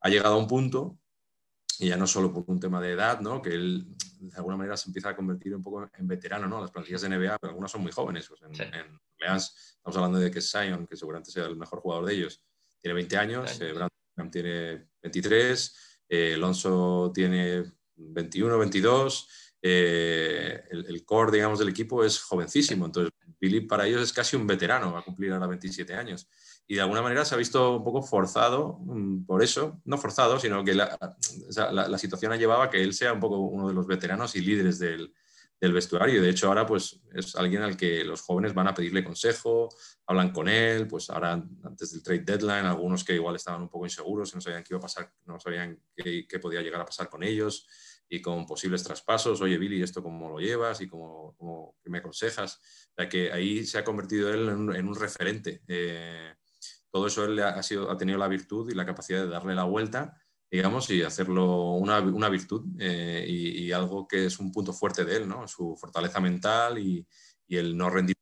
ha llegado a un punto, y ya no solo por un tema de edad, ¿no? que él de alguna manera se empieza a convertir un poco en veterano. ¿no? Las plantillas de NBA, pero algunas son muy jóvenes. Pues en, sí. en Orleans estamos hablando de que Zion, que seguramente sea el mejor jugador de ellos, tiene 20 años, eh, Brandon tiene 23, eh, Alonso tiene 21, 22, eh, el, el, core, digamos, del equipo es jovencísimo, entonces Billy para ellos es casi un veterano, va a cumplir ahora 27 años. Y de alguna manera se ha visto un poco forzado um, por eso, no forzado, sino que la, la, la, situación ha llevado a que él sea un poco uno de los veteranos y líderes del, del vestuario. De hecho, ahora pues es alguien al que los jóvenes van a pedirle consejo, hablan con él, pues ahora antes del trade deadline, algunos que igual estaban un poco inseguros, no sabían qué iba a pasar, no sabían qué, podía llegar a pasar con ellos y con posibles traspasos, oye Billy, ¿esto cómo lo llevas y cómo, me aconsejas? O sea que ahí se ha convertido él en un, en un referente. Eh, todo eso él ha, sido, ha tenido la virtud y la capacidad de darle la vuelta digamos, y hacerlo una, una virtud eh, y, y, algo que es un punto fuerte de él, ¿no? Su fortaleza mental y, y el no rendir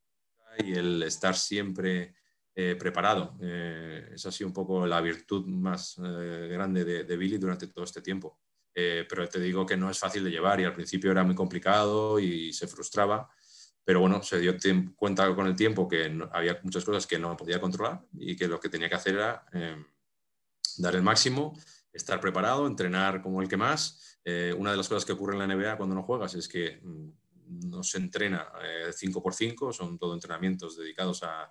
y el estar siempre eh, preparado. Eh, ha sido un poco la virtud más eh, grande de, de, Billy durante todo este tiempo. Eh, pero te digo que no es fácil de llevar y al principio era muy complicado y se frustraba. Pero bueno, se dio cuenta con el tiempo que no, había muchas cosas que no podía controlar y que lo que tenía que hacer era eh, dar el máximo estar preparado, entrenar como el que más. Eh, una de las cosas que ocurre en la NBA cuando no juegas es que mm, no se entrena 5x5, eh, son todo entrenamientos dedicados a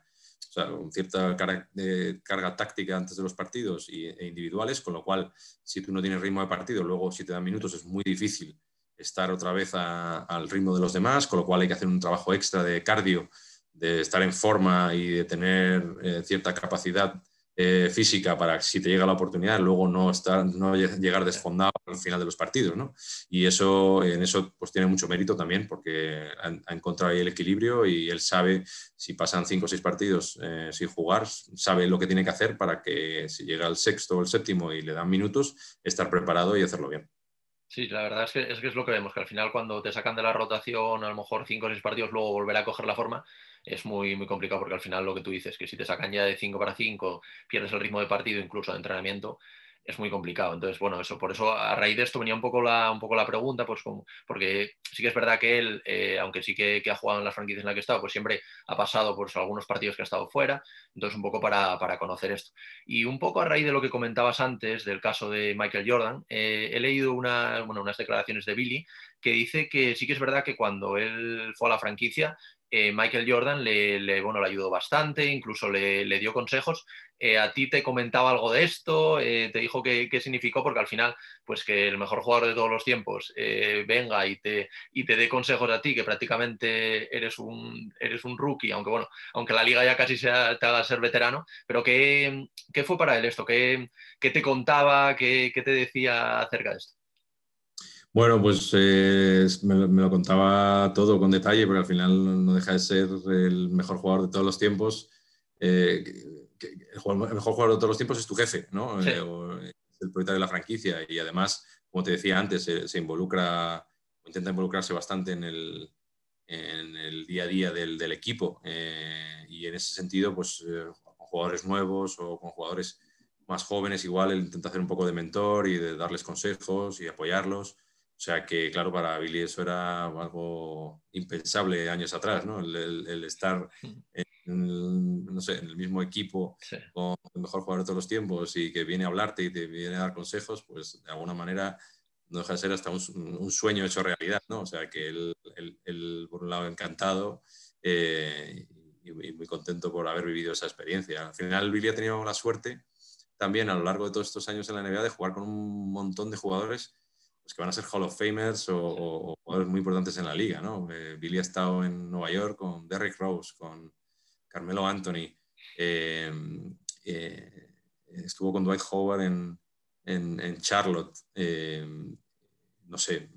o cierta carga, de, carga, táctica antes de los partidos y, e individuales, con lo cual, si tú no tienes ritmo de partido, luego si te dan minutos es muy difícil estar otra vez al ritmo de los demás, con lo cual hay que hacer un trabajo extra de cardio, de estar en forma y de tener eh, cierta capacidad eh, física para si te llega la oportunidad, luego no, estar, no llegar desfondado al final de los partidos, ¿no? Y eso, en eso pues tiene mucho mérito también porque ha, encontrado ahí el equilibrio y él sabe si pasan cinco o seis partidos eh, sin jugar, sabe lo que tiene que hacer para que si llega el sexto o el séptimo y le dan minutos, estar preparado y hacerlo bien.
Sí, la verdad es que, es que es lo que vemos, que al final cuando te sacan de la rotación a lo mejor cinco o seis partidos, luego volver a coger la forma es muy, muy complicado porque al final lo que tú dices, que si te sacan ya de 5 para 5, pierdes el ritmo de partido, incluso de entrenamiento, es muy complicado. Entonces, bueno, eso, por eso a raíz de esto venía un poco la, un poco la pregunta, pues como, porque sí que es verdad que él, eh, aunque sí que, ha jugado en las franquicias en las que ha estado, pues siempre ha pasado por algunos partidos que ha estado fuera, entonces un poco para, para, conocer esto. Y un poco a raíz de lo que comentabas antes del caso de Michael Jordan, eh, he leído una, bueno, unas declaraciones de Billy que dice que sí que es verdad que cuando él fue a la franquicia, eh, Michael Jordan le, le, bueno, le ayudó bastante, incluso le, le dio consejos. Eh, a ti te comentaba algo de esto, eh, te dijo qué, significó, porque al final, pues que el mejor jugador de todos los tiempos eh, venga y te, y te dé consejos a ti, que prácticamente eres un, eres un rookie, aunque bueno, aunque la liga ya casi sea, te haga ser veterano, pero ¿qué, qué fue para él esto? ¿Qué, qué te contaba? ¿Qué, ¿Qué te decía acerca de esto?
Bueno, pues me, lo contaba todo con detalle, porque al final no deja de ser el mejor jugador de todos los tiempos. Que, el, jugador, el, mejor jugador de todos los tiempos es tu jefe, ¿no?
Sí.
Eh, o el propietario de la franquicia y además, como te decía antes, se, se involucra, intenta involucrarse bastante en el, en el día a día del, del equipo. Eh, y en ese sentido, pues con jugadores nuevos o con jugadores más jóvenes, igual él intenta hacer un poco de mentor y de darles consejos y apoyarlos. O sea que, claro, para Billy eso era algo impensable años atrás, ¿no? El, el, el estar en, no sé, en el mismo equipo
sí.
con el mejor jugador de todos los tiempos y que viene a hablarte y te viene a dar consejos, pues de alguna manera no deja de ser hasta un, un sueño hecho realidad, ¿no? O sea que él, él, él por un lado, encantado eh, y, y, muy contento por haber vivido esa experiencia. Al final, Billy ha tenido la suerte también a lo largo de todos estos años en la NBA de jugar con un montón de jugadores pues que van a ser Hall of Famers o, o, o, jugadores muy importantes en la liga, ¿no? Eh, Billy ha estado en Nueva York con Derrick Rose, con Carmelo Anthony, eh, eh, estuvo con Dwight Howard en, en, en Charlotte, eh, no sé,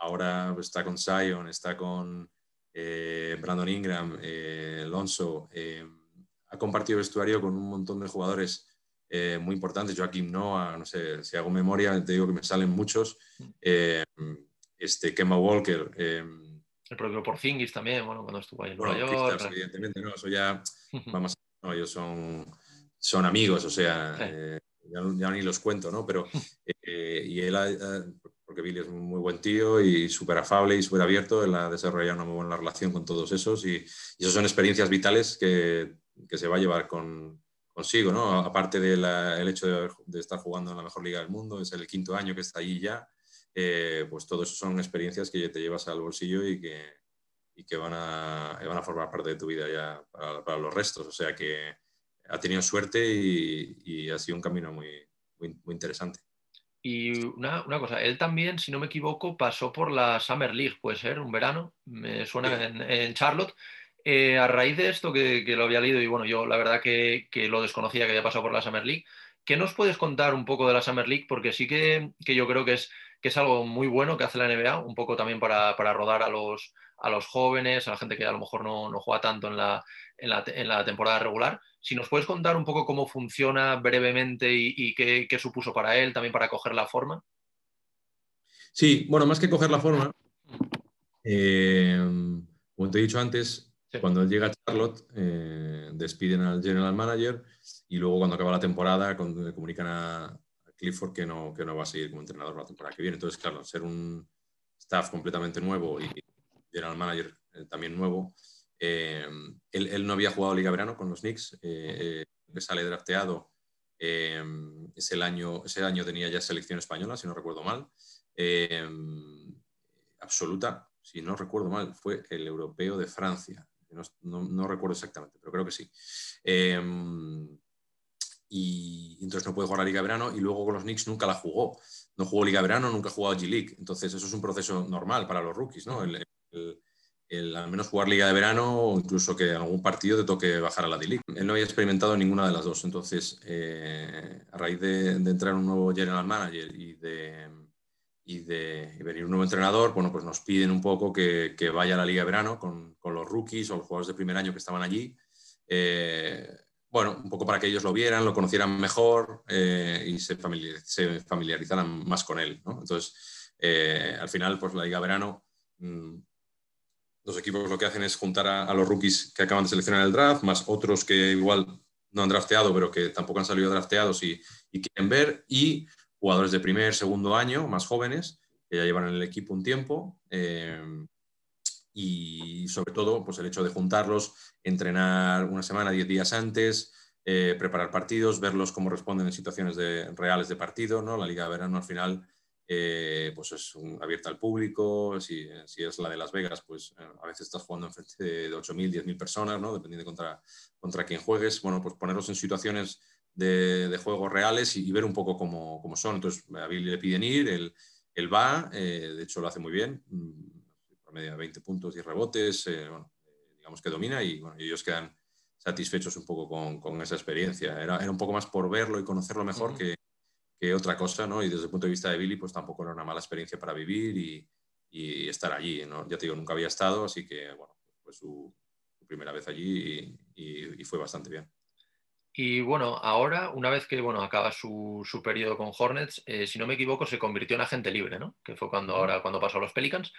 ahora está con Zion, está con Brandon Ingram, Alonso, ha compartido vestuario con un montón de jugadores muy importantes, Joaquim Noah, no sé, si hago memoria, te digo que me salen muchos, eh, este, Kemba Walker. Eh,
el propio Porzingis también, bueno, cuando estuvo ahí en
bueno,
Nueva York.
Evidentemente, no, eso ya, vamos, no, ellos son, son amigos, o sea,
Sí.
eh, ya, ya ni los cuento, ¿no? Pero, eh, y él, ha- porque Billy es un muy buen tío y súper afable y súper abierto, él ha desarrollado una muy buena relación con todos esos y, y esas son experiencias vitales que, que se va a llevar con, consigo, ¿no? Aparte del de hecho de, de, estar jugando en la mejor liga del mundo, es el quinto año que está allí ya, eh, pues todo eso son experiencias que te llevas al bolsillo y que, y que van, a, van a formar parte de tu vida ya para, para los restos. O sea que ha tenido suerte y, y ha sido un camino muy, muy, muy interesante.
Y una, una, cosa, él también, si no me equivoco, pasó por la Summer League, puede ser, un verano, me suena sí. en, en Charlotte. Eh, a raíz de esto que, que, lo había leído y bueno, yo la verdad que, que, lo desconocía que había pasado por la Summer League, ¿qué nos puedes contar un poco de la Summer League? Porque sí que, que yo creo que es, que es algo muy bueno que hace la NBA, un poco también para, para rodar a los, a los jóvenes, a la gente que a lo mejor no, no juega tanto en la, en, la, en la, temporada regular. Si nos puedes contar un poco cómo funciona brevemente y, y qué, qué supuso para él, también para coger la forma.
Sí, bueno, más que coger la forma, eh, como te he dicho antes, Sí. Cuando él llega a Charlotte, eh, despiden al general manager y luego cuando acaba la temporada con, le comunican a, Clifford que no, que no va a seguir como entrenador la temporada que viene. Entonces, claro, ser un staff completamente nuevo y general manager eh, también nuevo, eh, él, no había jugado Liga Verano con los Knicks, le sale drafteado. ese, año, ese año tenía ya selección española, si no recuerdo mal. absoluta, si no recuerdo mal, fue el europeo de Francia no, no, no, recuerdo exactamente, pero creo que sí. Y entonces no puede jugar la Liga de Verano y luego con los Knicks nunca la jugó. No jugó Liga de Verano, nunca ha jugado G-League. Entonces eso es un proceso normal para los rookies, ¿no? El, el, el al menos jugar liga de verano o incluso que algún partido te toque bajar a la D-League. Él no había experimentado ninguna de las dos, entonces eh, a raíz de, de, entrar un nuevo general manager y de, y de y venir un nuevo entrenador, bueno, pues nos piden un poco que, que vaya a la liga de verano con, con, los rookies o los jugadores de primer año que estaban allí. Eh, bueno, un poco para que ellos lo vieran, lo conocieran mejor eh, y se, familiar, se, familiarizaran más con él. Entonces, eh, al final, pues la Liga Verano, los equipos lo que hacen es juntar a, los rookies que acaban de seleccionar el draft, más otros que igual no han drafteado, pero que tampoco han salido drafteados y, y quieren ver, y jugadores de primer, segundo año, más jóvenes, que ya llevan en el equipo un tiempo. Eh, y sobre todo pues el hecho de juntarlos, entrenar una semana, diez días antes, eh, preparar partidos, verlos cómo responden en situaciones de, reales de partido. ¿no? La Liga de Verano al final eh, pues es un, abierta al público, si, si, es la de Las Vegas, pues eh, a veces estás jugando en frente de, de 8.000, 10.000 personas, ¿no? dependiendo contra, contra quién juegues. Bueno, pues ponerlos en situaciones de, de juegos reales y, ver un poco cómo, cómo, son. Entonces a Billy le piden ir, él, él va, de hecho lo hace muy bien media 20 puntos y rebotes, eh, bueno, digamos que domina y bueno, ellos quedan satisfechos un poco con, con esa experiencia. Era, era, un poco más por verlo y conocerlo mejor uh -huh. que, que, otra cosa, ¿no? Y desde el punto de vista de Billy, pues tampoco era una mala experiencia para vivir y, y estar allí, ¿no? Ya te digo, nunca había estado, así que, bueno, fue su, su primera vez allí y, y, fue bastante bien.
Y bueno, ahora, una vez que bueno, acaba su, su periodo con Hornets, eh, si no me equivoco, se convirtió en agente libre, ¿no? Que fue cuando, ahora, cuando pasó a los Pelicans.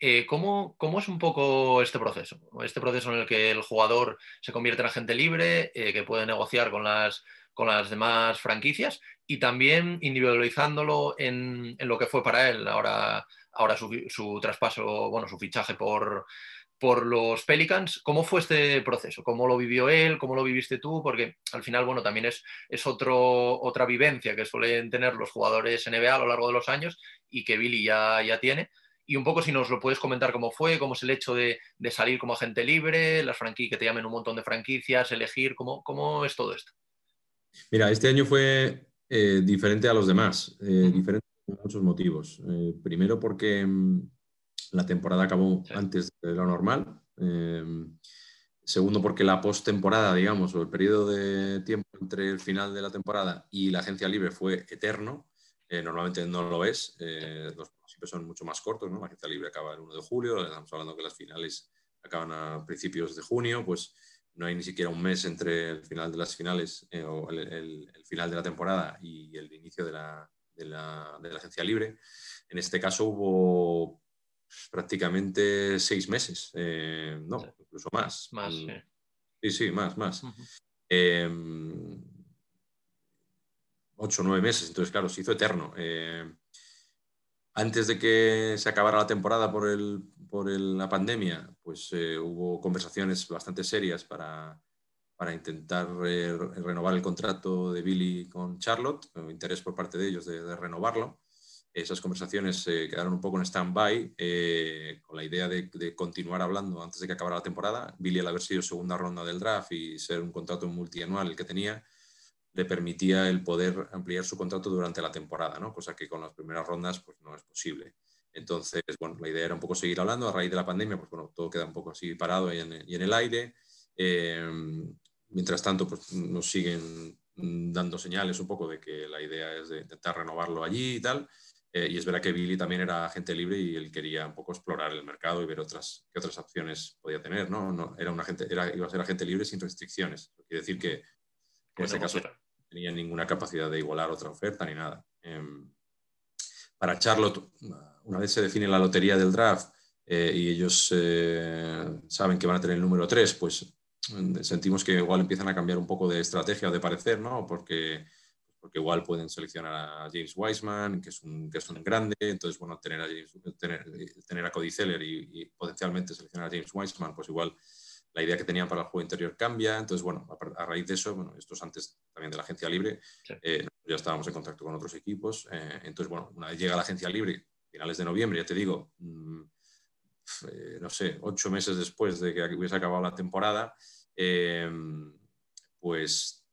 Eh, ¿cómo, ¿cómo, es un poco este proceso? Este proceso en el que el jugador se convierte en agente libre, eh, que puede negociar con las, con las demás franquicias y también individualizándolo en, en lo que fue para él ahora, ahora su, su, traspaso, bueno, su fichaje por, por los Pelicans. ¿Cómo fue este proceso? ¿Cómo lo vivió él? ¿Cómo lo viviste tú? Porque al final, bueno, también es, es otro, otra vivencia que suelen tener los jugadores NBA a lo largo de los años y que Billy ya, ya tiene y un poco si nos lo puedes comentar cómo fue, cómo es el hecho de, de salir como agente libre, las franquicias, que te llamen un montón de franquicias, elegir, cómo, cómo es todo esto.
Mira, este año fue eh, diferente a los demás, eh, diferente por muchos motivos. Eh, primero porque mm, la temporada acabó sí. antes de lo normal. segundo porque la postemporada, digamos, o el periodo de tiempo entre el final de la temporada y la agencia libre fue eterno. normalmente no lo es. los siempre son mucho más cortos, ¿no? La agencia libre acaba el 1 de julio, estamos hablando que las finales acaban a principios de junio, pues no hay ni siquiera un mes entre el final de las finales eh, o el, el, el, final de la temporada y el inicio de la, de la, de la agencia libre. En este caso hubo prácticamente seis meses, eh, no, incluso más.
Más,
sí. Sí, sí, más, más. Uh -huh. eh, ocho, nueve meses, entonces claro, se hizo eterno. Eh, antes de que se acabara la temporada por, el, por el, la pandemia, pues eh, hubo conversaciones bastante serias para, para intentar re, renovar el contrato de Billy con Charlotte, interés por parte de ellos de, de renovarlo. Esas conversaciones eh, quedaron un poco en stand-by eh, con la idea de, de, continuar hablando antes de que acabara la temporada. Billy, al haber sido segunda ronda del draft y ser un contrato multianual el que tenía, le permitía el poder ampliar su contrato durante la temporada, ¿no? cosa que con las primeras rondas pues, no es posible. Entonces, bueno, la idea era un poco seguir hablando. A raíz de la pandemia, pues bueno, todo queda un poco así parado y en, y en el aire. Eh, mientras tanto, pues nos siguen dando señales un poco de que la idea es de intentar renovarlo allí y tal. Eh, y es verdad que Billy también era agente libre y él quería un poco explorar el mercado y ver otras, qué otras opciones podía tener. ¿no? no era un agente, era, iba a ser agente libre sin restricciones. Quiere decir que en bueno, este caso tenía ninguna capacidad de igualar otra oferta ni nada. Eh, para Charlotte, una vez se define la lotería del draft eh, y ellos eh, saben que van a tener el número 3, pues sentimos que igual empiezan a cambiar un poco de estrategia o de parecer, ¿no? Porque, porque igual pueden seleccionar a James Wiseman, que es un, que es un grande, entonces, bueno, tener a, James, tener, tener a Cody Zeller y, y, potencialmente seleccionar a James Wiseman, pues igual la idea que tenían para el juego interior cambia. Entonces, bueno, a, a raíz de eso, bueno, esto es antes también de la agencia libre, sí. eh, ya estábamos en contacto con otros equipos. Eh, entonces, bueno, una vez llega la agencia libre, finales de noviembre, ya te digo, mmm, eh, no sé, ocho meses después de que hubiese acabado la temporada, eh, pues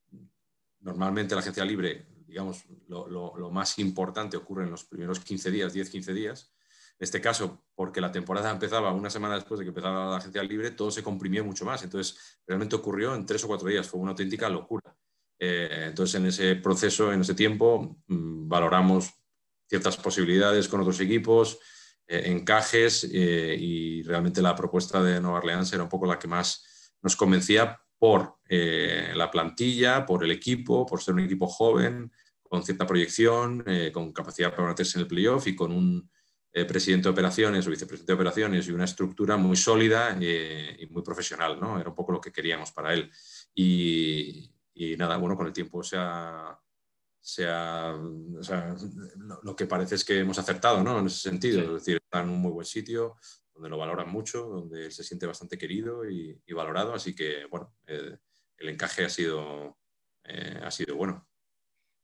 normalmente la agencia libre, digamos, lo, más importante ocurre en los primeros 15 días, 10-15 días. este caso, porque la temporada empezaba una semana después de que empezara la agencia libre, todo se comprimió mucho más. Entonces, realmente ocurrió en tres o cuatro días, fue una auténtica locura. Eh, entonces, en ese proceso, en ese tiempo, mm, valoramos ciertas posibilidades con otros equipos, eh, encajes eh, y realmente la propuesta de Nueva Orleans era un poco la que más nos convencía por la plantilla, por el equipo, por ser un equipo joven, con cierta proyección, con capacidad para meterse en el playoff y con un presidente de operaciones o vicepresidente de operaciones y una estructura muy sólida y muy profesional. ¿no? Era un poco lo que queríamos para él. Y, y nada, bueno, con el tiempo se ha, lo, que parece es que hemos acertado, ¿no? En ese sentido, es decir, está en un muy buen sitio, donde lo valoran mucho, donde él se siente bastante querido y, valorado, así que, bueno, eh, el encaje ha sido, eh, ha sido bueno.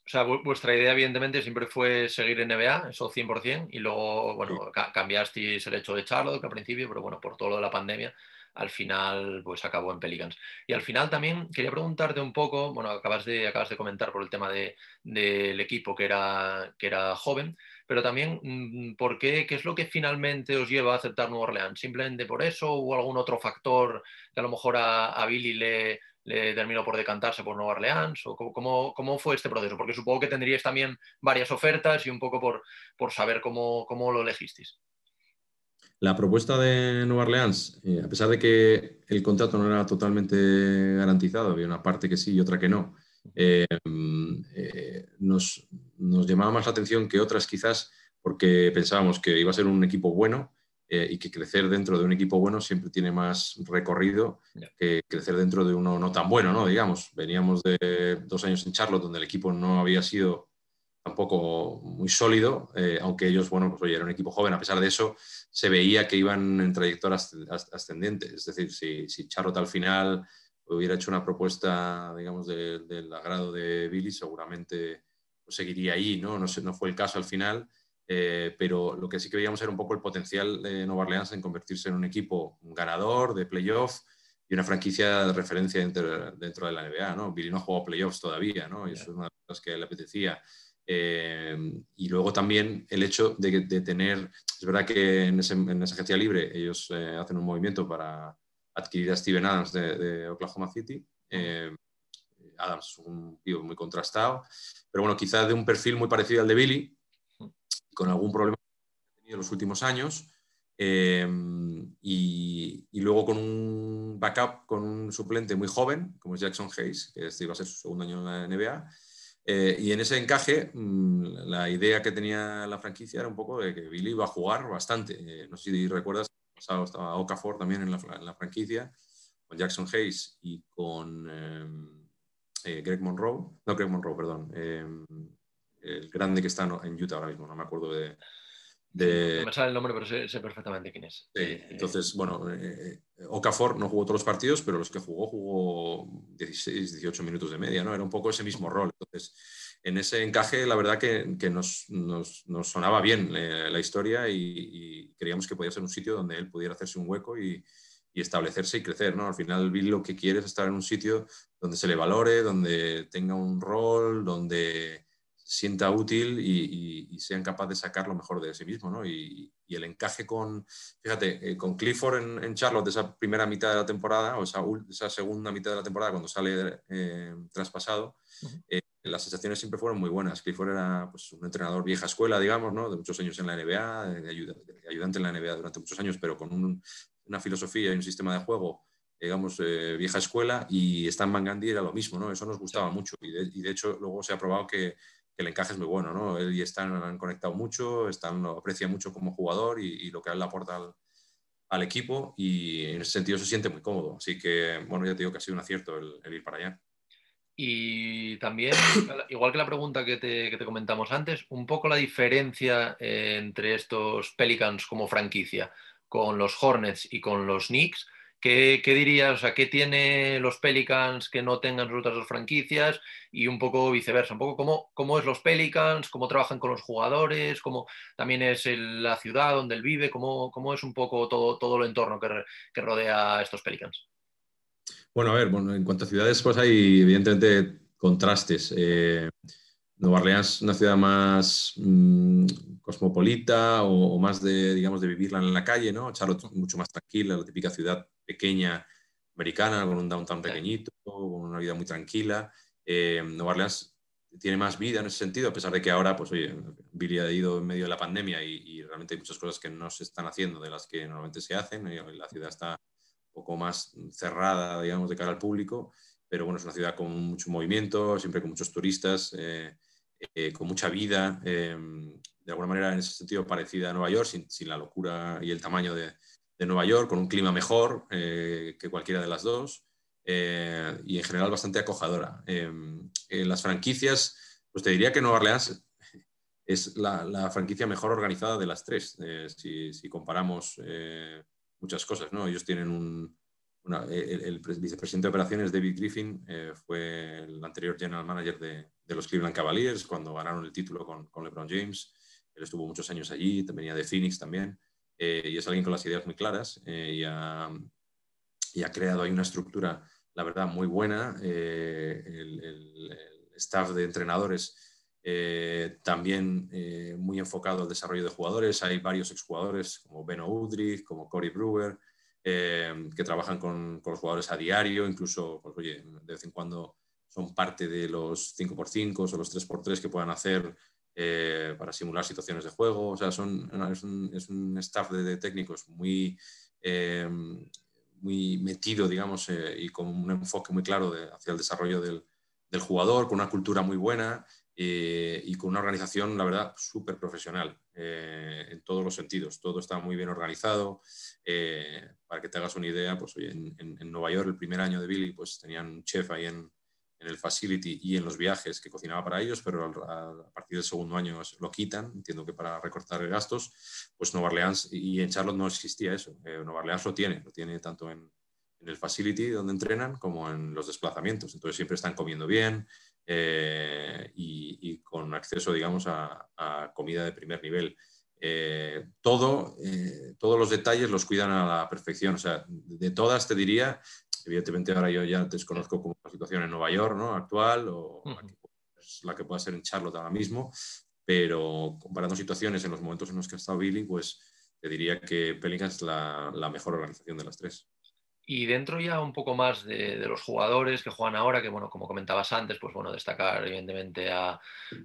O sea, vuestra idea, evidentemente, siempre fue seguir en NBA, eso 100%, y luego, bueno, cambiasteis el hecho de Charlotte, que al principio, pero bueno, por todo lo de la pandemia, al final pues acabó en Pelicans. Y al final también quería preguntarte un poco, bueno, acabas de, acabas de comentar por el tema del de, equipo que era, que era joven, pero también mm, ¿por qué, qué es lo que finalmente os lleva a aceptar Nueva Orleans? ¿Simplemente por eso o algún otro factor que a lo mejor a, Billy le, terminó por decantarse por Nueva Orleans? ¿O cómo, cómo, fue este proceso? Porque supongo que tendríais también varias ofertas y un poco por, por saber cómo, cómo lo elegisteis.
La propuesta de Nueva Orleans, eh, a pesar de que el contrato no era totalmente garantizado, había una parte que sí y otra que no, eh, eh, nos, llamaba más la atención que otras quizás porque pensábamos que iba a ser un equipo bueno y que crecer dentro de un equipo bueno siempre tiene más recorrido que crecer dentro de uno no tan bueno, ¿no? Digamos, veníamos de dos años en Charlotte donde el equipo no había sido tampoco muy sólido, eh, aunque ellos, bueno, pues oye, era un equipo joven, a pesar de eso, se veía que iban en trayectoria ascendente. Es decir, si, si Charlotte al final hubiera hecho una propuesta, digamos, del agrado de Billy, seguramente pues, seguiría ahí, ¿no? No, no fue el caso al final, eh, pero lo que sí que veíamos era un poco el potencial de Nueva Orleans en convertirse en un equipo ganador de playoff y una franquicia de referencia dentro, dentro de la NBA, ¿no? Billy no ha jugado playoffs todavía, ¿no? Y eso es una de las cosas que le apetecía. Eh, y luego también el hecho de, tener, es verdad que en, esa agencia libre ellos eh, hacen un movimiento para adquirir a Steven Adams de, Oklahoma City. Eh, Adams es un tío muy contrastado, pero bueno, quizás de un perfil muy parecido al de Billy, con algún problema que ha tenido en los últimos años. y, y, luego con un backup, con un suplente muy joven, como es Jackson Hayes, que este iba a ser su segundo año en la NBA, eh, y en ese encaje, mm, la idea que tenía la franquicia era un poco de que Billy iba a jugar bastante. Eh, no sé si recuerdas, estaba Okafor también en la, en la, franquicia, con Jackson Hayes y con em, eh, Greg Monroe. No, Greg Monroe, perdón. Em, el grande que está en Utah ahora mismo, no me acuerdo de,
no me sale el nombre, pero sé, perfectamente quién es.
entonces, bueno, eh, Okafor no jugó todos los partidos, pero los que jugó, jugó 16, 18 minutos de media, ¿no? Era un poco ese mismo rol. Entonces, en ese encaje, la verdad que, que nos, nos, nos, sonaba bien eh, la historia y, creíamos que podía ser un sitio donde él pudiera hacerse un hueco y, y establecerse y crecer, ¿no? Al final, Bill lo que quiere es estar en un sitio donde se le valore, donde tenga un rol, donde sienta útil y, sean capaces de sacar lo mejor de sí mismo, ¿no? Y, el encaje con, fíjate, eh, con Clifford en, Charlotte, esa primera mitad de la temporada, o esa, esa segunda mitad de la temporada, cuando sale eh, traspasado, las sensaciones siempre fueron muy buenas. Clifford era pues, un entrenador vieja escuela, digamos, ¿no? De muchos años en la NBA, de, ayudante en la NBA durante muchos años, pero con una filosofía y un sistema de juego digamos, vieja escuela, y Stan Van Gundy era lo mismo, ¿no? Eso nos gustaba mucho, y de, hecho luego se ha probado que, el encaje es muy bueno, ¿no? Él y Stan han conectado mucho, Stan lo aprecia mucho como jugador y, lo que él aporta al, equipo y en ese sentido se siente muy cómodo. Así que, bueno, ya te digo que ha sido un acierto el, ir para allá.
Y también, igual que la pregunta que te, que te comentamos antes, un poco la diferencia eh, entre estos Pelicans como franquicia con los Hornets y con los Knicks ¿Qué, dirías? O sea, ¿qué tiene los Pelicans que no tengan sus otras dos franquicias? Y un poco viceversa, un poco cómo, cómo es los Pelicans, cómo trabajan con los jugadores, cómo también es la ciudad donde él vive, cómo, cómo es un poco todo, todo el entorno que, rodea a estos Pelicans.
Bueno, a ver, bueno, en cuanto a ciudades, pues hay evidentemente contrastes. Eh, Nueva Orleans es una ciudad más mm, cosmopolita o, o, más de, digamos, de vivirla en la calle, ¿no? Charlotte mucho más tranquila, la típica ciudad pequeña americana, con un downtown pequeñito, con una vida muy tranquila. Eh, Nueva Orleans tiene más vida en ese sentido, a pesar de que ahora, pues oye, Billy ha ido en medio de la pandemia y, y realmente hay muchas cosas que no se están haciendo de las que normalmente se hacen. La ciudad está poco más cerrada, digamos, de cara al público, pero bueno, es una ciudad con mucho movimiento, siempre con muchos turistas. Eh, eh, con mucha vida, eh, de alguna manera en ese sentido parecida a Nueva York, sin, sin la locura y el tamaño de, de, Nueva York, con un clima mejor eh, que cualquiera de las dos eh, y en general bastante acojadora. en las franquicias, pues te diría que Nueva Orleans es la, la franquicia mejor organizada de las tres, si, si, comparamos muchas cosas. ¿no? Ellos tienen un, una, el, el, vicepresidente de operaciones, David Griffin, eh, fue el anterior general manager de, de, los Cleveland Cavaliers cuando ganaron el título con, con, LeBron James. Él estuvo muchos años allí, venía de Phoenix también, eh, y es alguien con las ideas muy claras eh, y, ha, y, ha, creado ahí una estructura, la verdad, muy buena. Eh, el, el, staff de entrenadores también muy enfocado al desarrollo de jugadores. Hay varios exjugadores como Beno Udrich, como Corey Brewer, eh, que trabajan con, con, los jugadores a diario, incluso, pues, oye, de vez en cuando son parte de los 5x5 o los 3x3 que puedan hacer eh, para simular situaciones de juego. O sea, son, es, un, es un staff de, técnicos muy, eh, muy metido, digamos, eh, y con un enfoque muy claro hacia el desarrollo del, del, jugador, con una cultura muy buena eh, y con una organización, la verdad, súper profesional eh, en todos los sentidos. Todo está muy bien organizado. Eh, para que te hagas una idea, pues oye, en, en, Nueva York, el primer año de Billy, pues tenían un chef ahí en, en el facility y en los viajes que cocinaba para ellos, pero a, a, partir del segundo año lo quitan, entiendo que para recortar gastos, pues Nueva Orleans y en Charlotte no existía eso. Nueva Orleans lo tiene, lo tiene tanto en, en el facility donde entrenan como en los desplazamientos. Entonces siempre están comiendo bien, eh, y, y, con acceso, digamos, a, a comida de primer nivel. Eh, todo, eh, todos los detalles los cuidan a la perfección. O sea, de todas te diría, evidentemente ahora yo ya desconozco cómo la situación en Nueva York, ¿no? Actual, o uh -huh. la, que, la, que, pueda ser en Charlotte ahora mismo, pero comparando situaciones en los momentos en los que ha estado Billy, pues te diría que Pelinka es la, la mejor organización de las tres.
Y dentro ya un poco más de, de, los jugadores que juegan ahora, que bueno, como comentabas antes, pues bueno, destacar evidentemente a,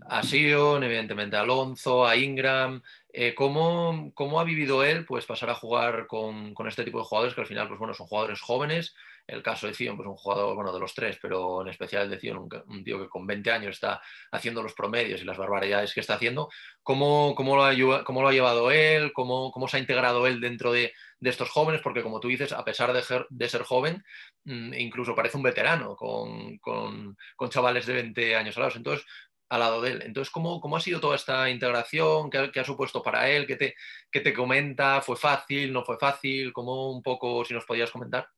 a Sion, evidentemente a Alonso, a Ingram. Eh, ¿cómo, ¿cómo, ha vivido él pues pasar a jugar con, con, este tipo de jugadores que al final, pues bueno, son jugadores jóvenes? El caso de Zion, pues un jugador, bueno, de los tres, pero en especial de Zion, un, un, tío que con 20 años está haciendo los promedios y las barbaridades que está haciendo. ¿Cómo, cómo, lo, ha, lo ha llevado él? ¿Cómo, ¿Cómo se ha integrado él dentro de, estos jóvenes, porque como tú dices, a pesar de, ser, joven, mmm, incluso parece un veterano con, con, chavales de 20 años al lado. Entonces, al lado de él. Entonces, ¿cómo, cómo ha sido toda esta integración? ¿Qué, qué ha supuesto para él? ¿Qué te, ¿Qué te comenta? ¿Fue fácil? ¿No fue fácil? ¿Cómo un poco, si nos podías comentar?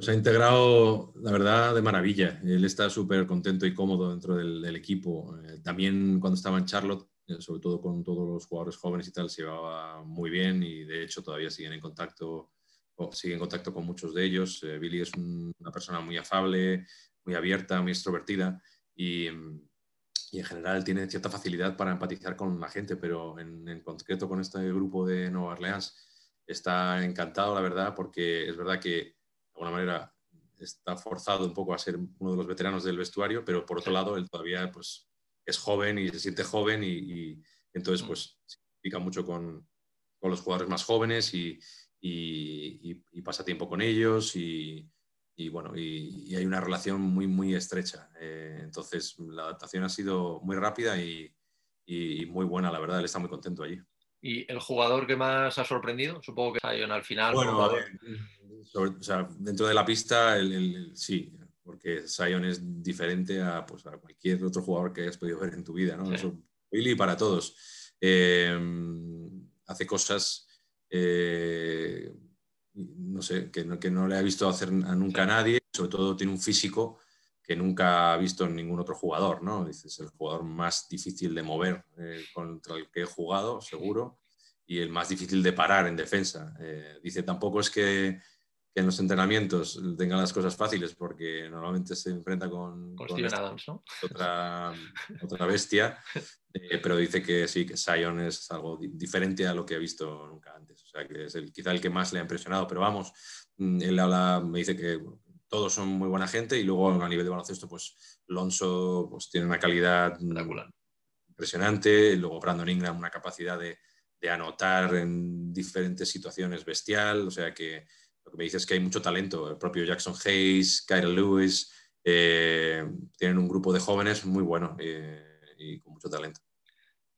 Pues ha integrado, la verdad, de maravilla. Él está súper contento y cómodo dentro del, equipo. Eh, también cuando estaba en Charlotte, eh, sobre todo con todos los jugadores jóvenes y tal, se llevaba muy bien y de hecho todavía siguen en contacto, o sigue en contacto con muchos de ellos. Eh, Billy es un, una persona muy afable, muy abierta, muy extrovertida y, en general tiene cierta facilidad para empatizar con la gente, pero en, en concreto con este grupo de Nueva Orleans está encantado, la verdad, porque es verdad que alguna manera está forzado un poco a ser uno de los veteranos del vestuario, pero por otro lado él todavía pues es joven y se siente joven y, y entonces pues se implica mucho con, con, los jugadores más jóvenes y, y, y pasa tiempo con ellos y, bueno, y, hay una relación muy, muy estrecha. Eh, entonces la adaptación ha sido muy rápida y, muy buena, la verdad, él está muy contento allí.
¿Y el jugador que más ha sorprendido? Supongo que Zion al final.
Bueno, a ver, sobre, o sea, dentro de la pista, el, sí, porque Zion es diferente a, pues, a, cualquier otro jugador que hayas podido ver en tu vida, ¿no? Sí. Eso, Billy para todos. Eh, hace cosas, eh, no sé, que no, que no, le ha visto hacer a nunca a nadie, sobre todo tiene un físico que nunca ha visto en ningún otro jugador, ¿no? Dices, el jugador más difícil de mover eh, contra el que he jugado, seguro, y el más difícil de parar en defensa. Eh, dice, tampoco es que que en los entrenamientos tenga las cosas fáciles porque normalmente se enfrenta con,
Con
con
Steven
esta-
Adams, ¿no?
otra, otra bestia, eh, pero dice que sí, que Sion es algo di- diferente a lo que ha visto nunca antes. O sea, que es el, quizá el que más le ha impresionado. Pero vamos, mm, él habla, me dice que todos son muy buena gente y luego a nivel de baloncesto, pues Lonzo pues, tiene una calidad impresionante, luego Brandon Ingram una capacidad de, de anotar en diferentes situaciones bestial, o sea que lo que me dice es que hay mucho talento, el propio Jackson Hayes, Kyle Lewis, eh, tienen un grupo de jóvenes muy bueno eh, y con mucho talento.